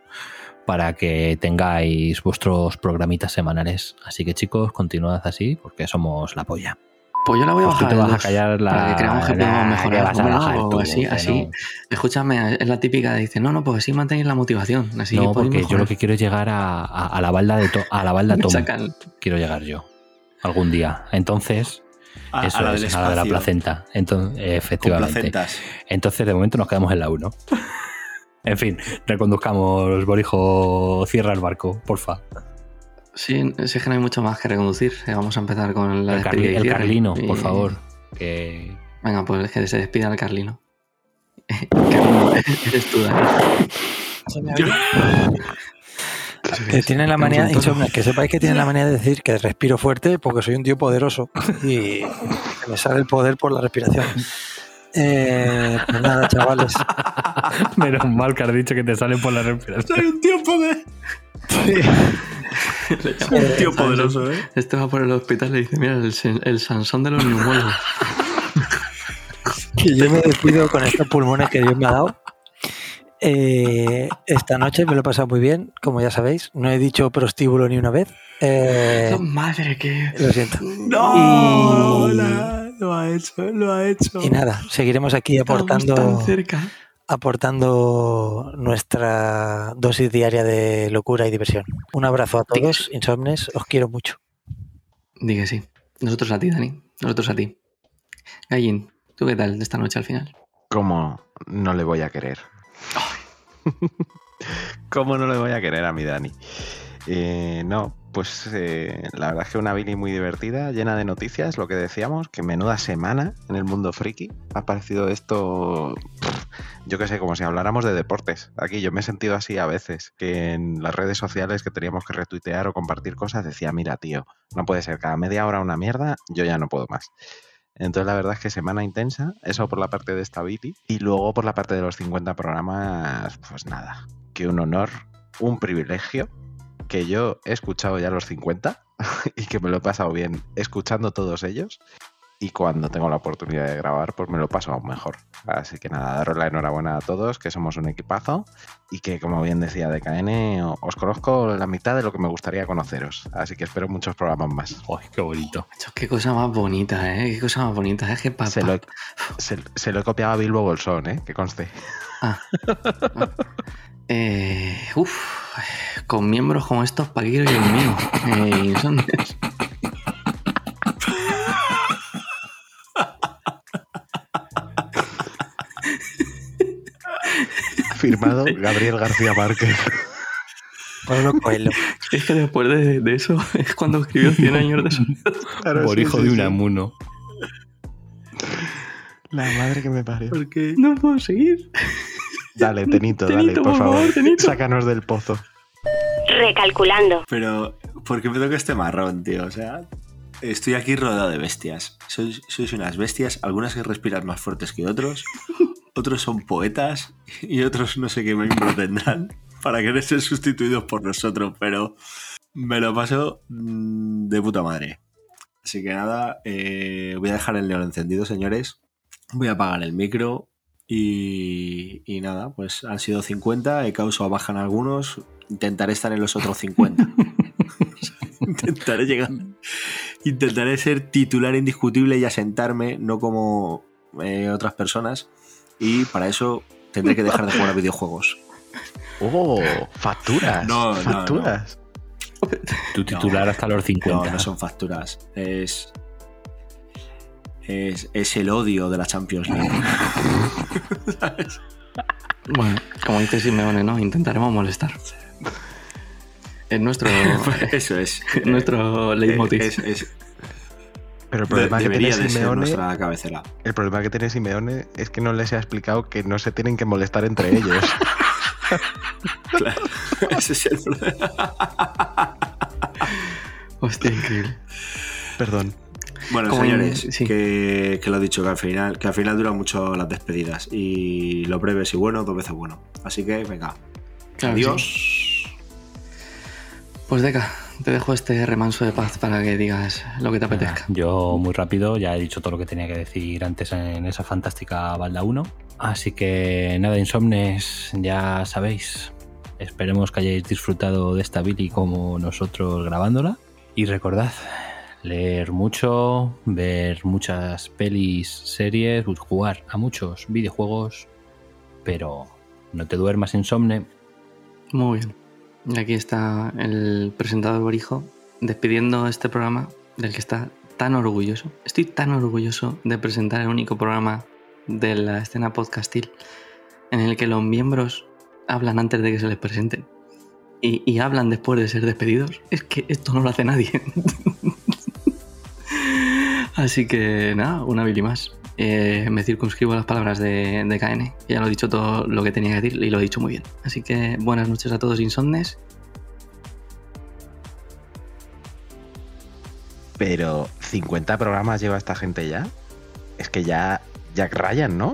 para que tengáis vuestros programitas semanales. Así que chicos, continuad así porque somos la polla. Pues yo la voy a Pues tú bajar. te vas a callar la- Para que creamos que la- podemos que mejorar. vas a ¿Cómo no? bajar O tú, así, que así. no. Escúchame, es la típica de dice, no, no, pues así mantenéis la motivación. Así no, porque yo lo que quiero es llegar a, a- a la balda de to- a la balda (laughs) Tom. Quiero llegar yo. Algún día. Entonces, A, eso a la es, del a la de la placenta. Entonces, Con efectivamente. placentas. Entonces, de momento nos quedamos en la 1. (laughs) en fin, reconduzcamos, Borijo, cierra el barco, porfa. Sí, es que no hay mucho más que reconducir. Eh, Vamos a empezar con la El, Carli- y el. Carlino, Y- por favor. Que... Venga, pues que se despida el Carlino. (laughs) Carlino, eres tú. Que (laughs) tienen la manía, que sepáis que tienen la manía de decir que respiro fuerte porque soy un tío poderoso y me sale el poder por la respiración. Eh, pues nada, chavales. (laughs) Menos mal que has dicho que te salen por la respiración. Soy un tío poder. Un tío poderoso, ¿eh? Este va por el hospital y le dice, mira, el, Sansón de los neumólogos. Que yo me despido con estos pulmones que Dios me ha dado. Eh, esta noche me lo he pasado muy bien, como ya sabéis. No he dicho prostíbulo ni una vez. Eh, Madre que... lo siento. No, Y- la- lo ha hecho, lo ha hecho. Y nada, seguiremos aquí Estamos aportando, tan cerca. Aportando nuestra dosis diaria de locura y diversión. Un abrazo a todos, insomnes, os quiero mucho. Di que sí. Nosotros a ti, Dani. Nosotros a ti. Gallín, ¿tú qué tal de esta noche al final? ¿Cómo no le voy a querer? (laughs) ¿Cómo no le voy a querer a mi Dani? Eh, no, pues eh, la verdad es que una Billy muy divertida, llena de noticias, lo que decíamos, que menuda semana en el mundo friki. Ha parecido esto, pff, yo qué sé, como si habláramos de deportes. Aquí yo me he sentido así a veces, que en las redes sociales que teníamos que retuitear o compartir cosas decía, mira tío, no puede ser cada media hora una mierda, yo ya no puedo más. Entonces la verdad es que semana intensa, eso por la parte de Stability y luego por la parte de los 50 programas, pues nada, que un honor, un privilegio, que yo he escuchado ya los 50 (laughs) y que me lo he pasado bien escuchando todos ellos y cuando tengo la oportunidad de grabar pues me lo paso aún mejor. Así que nada, daros la enhorabuena a todos, que somos un equipazo y que como bien decía DKN, os conozco la mitad de lo que me gustaría conoceros. Así que espero muchos programas más. Ay, qué bonito. Qué cosa más bonita, ¿eh? Qué cosa más bonita. Es que papá... Se lo, he, se- se lo he copiado a Bilbo Bolsón, ¿eh? que conste. Eh, uf, con miembros como estos, ¿para qué quiero yo el mío? Eh, Firmado Gabriel García Márquez. Pablo Coelho. Es que después de, de eso es cuando escribió 100 años de soledad. Claro, Por sí, hijo sí, de sí. Unamuno. La madre que me parió. Porque No puedo seguir. Dale, Tenito, Tenito, dale, por, favor, Tenito. Sácanos del pozo. Recalculando. Pero, ¿por qué me toca este marrón, tío? O sea, estoy aquí rodeado de bestias. Sois, sois unas bestias, algunas que respiran más fuertes que otros, otros son poetas y otros no sé qué me tendrán para querer ser sustituidos por nosotros, pero me lo paso mm, de puta madre. Así que nada, eh, voy a dejar el león encendido, señores. Voy a apagar el micro y, y nada, pues han sido 50, he causado baja en algunos, intentaré estar en los otros 50. (laughs) intentaré llegar, intentaré ser titular indiscutible y asentarme, no como eh, otras personas. Y para eso tendré que dejar de jugar a videojuegos. Oh, facturas. No, no, facturas. (laughs) Tu titular hasta los 50. No, no son facturas. Es, es, es el odio de la Champions League. ¿Sabes? (laughs) Bueno, como dice Simeone, ¿no? Intentaremos molestar. Es nuestro. (laughs) Eso es. nuestro leitmotiv. Es, es- Pero el problema de- que debería tiene Simeone, nuestra cabecera. el problema que tiene Simeone es que no les ha explicado que no se tienen que molestar entre ellos. (laughs) Claro, (laughs) ese es el problema. Hostia, increíble. Perdón. Bueno, Como señores, en- sí. que, que lo he dicho, que al final, que al final duran mucho las despedidas. Y lo breve si bueno, dos veces bueno. Así que venga. Claro, Adiós. Pues Deca, te dejo este remanso de paz para que digas lo que te apetezca. Yo muy rápido, ya he dicho todo lo que tenía que decir antes en esa fantástica balda 1. Así que nada, insomnes, ya sabéis. Esperemos que hayáis disfrutado de esta Billy como nosotros grabándola. Y recordad, leer mucho, ver muchas pelis, series, jugar a muchos videojuegos, pero no te duermas insomne. Muy bien. Y aquí está el presentador Borijo despidiendo este programa del que está tan orgulloso. Estoy tan orgulloso de presentar el único programa de la escena podcastil en el que los miembros hablan antes de que se les presenten y, y hablan después de ser despedidos. Es que esto no lo hace nadie. (laughs) Así que nada, una Billy más. Eh, me circunscribo a las palabras de, de KN. Ya lo he dicho todo lo que tenía que decir y lo he dicho muy bien. Así que buenas noches a todos insomnes. Pero 50 programas lleva esta gente ya. Es que ya Jack Ryan, ¿no?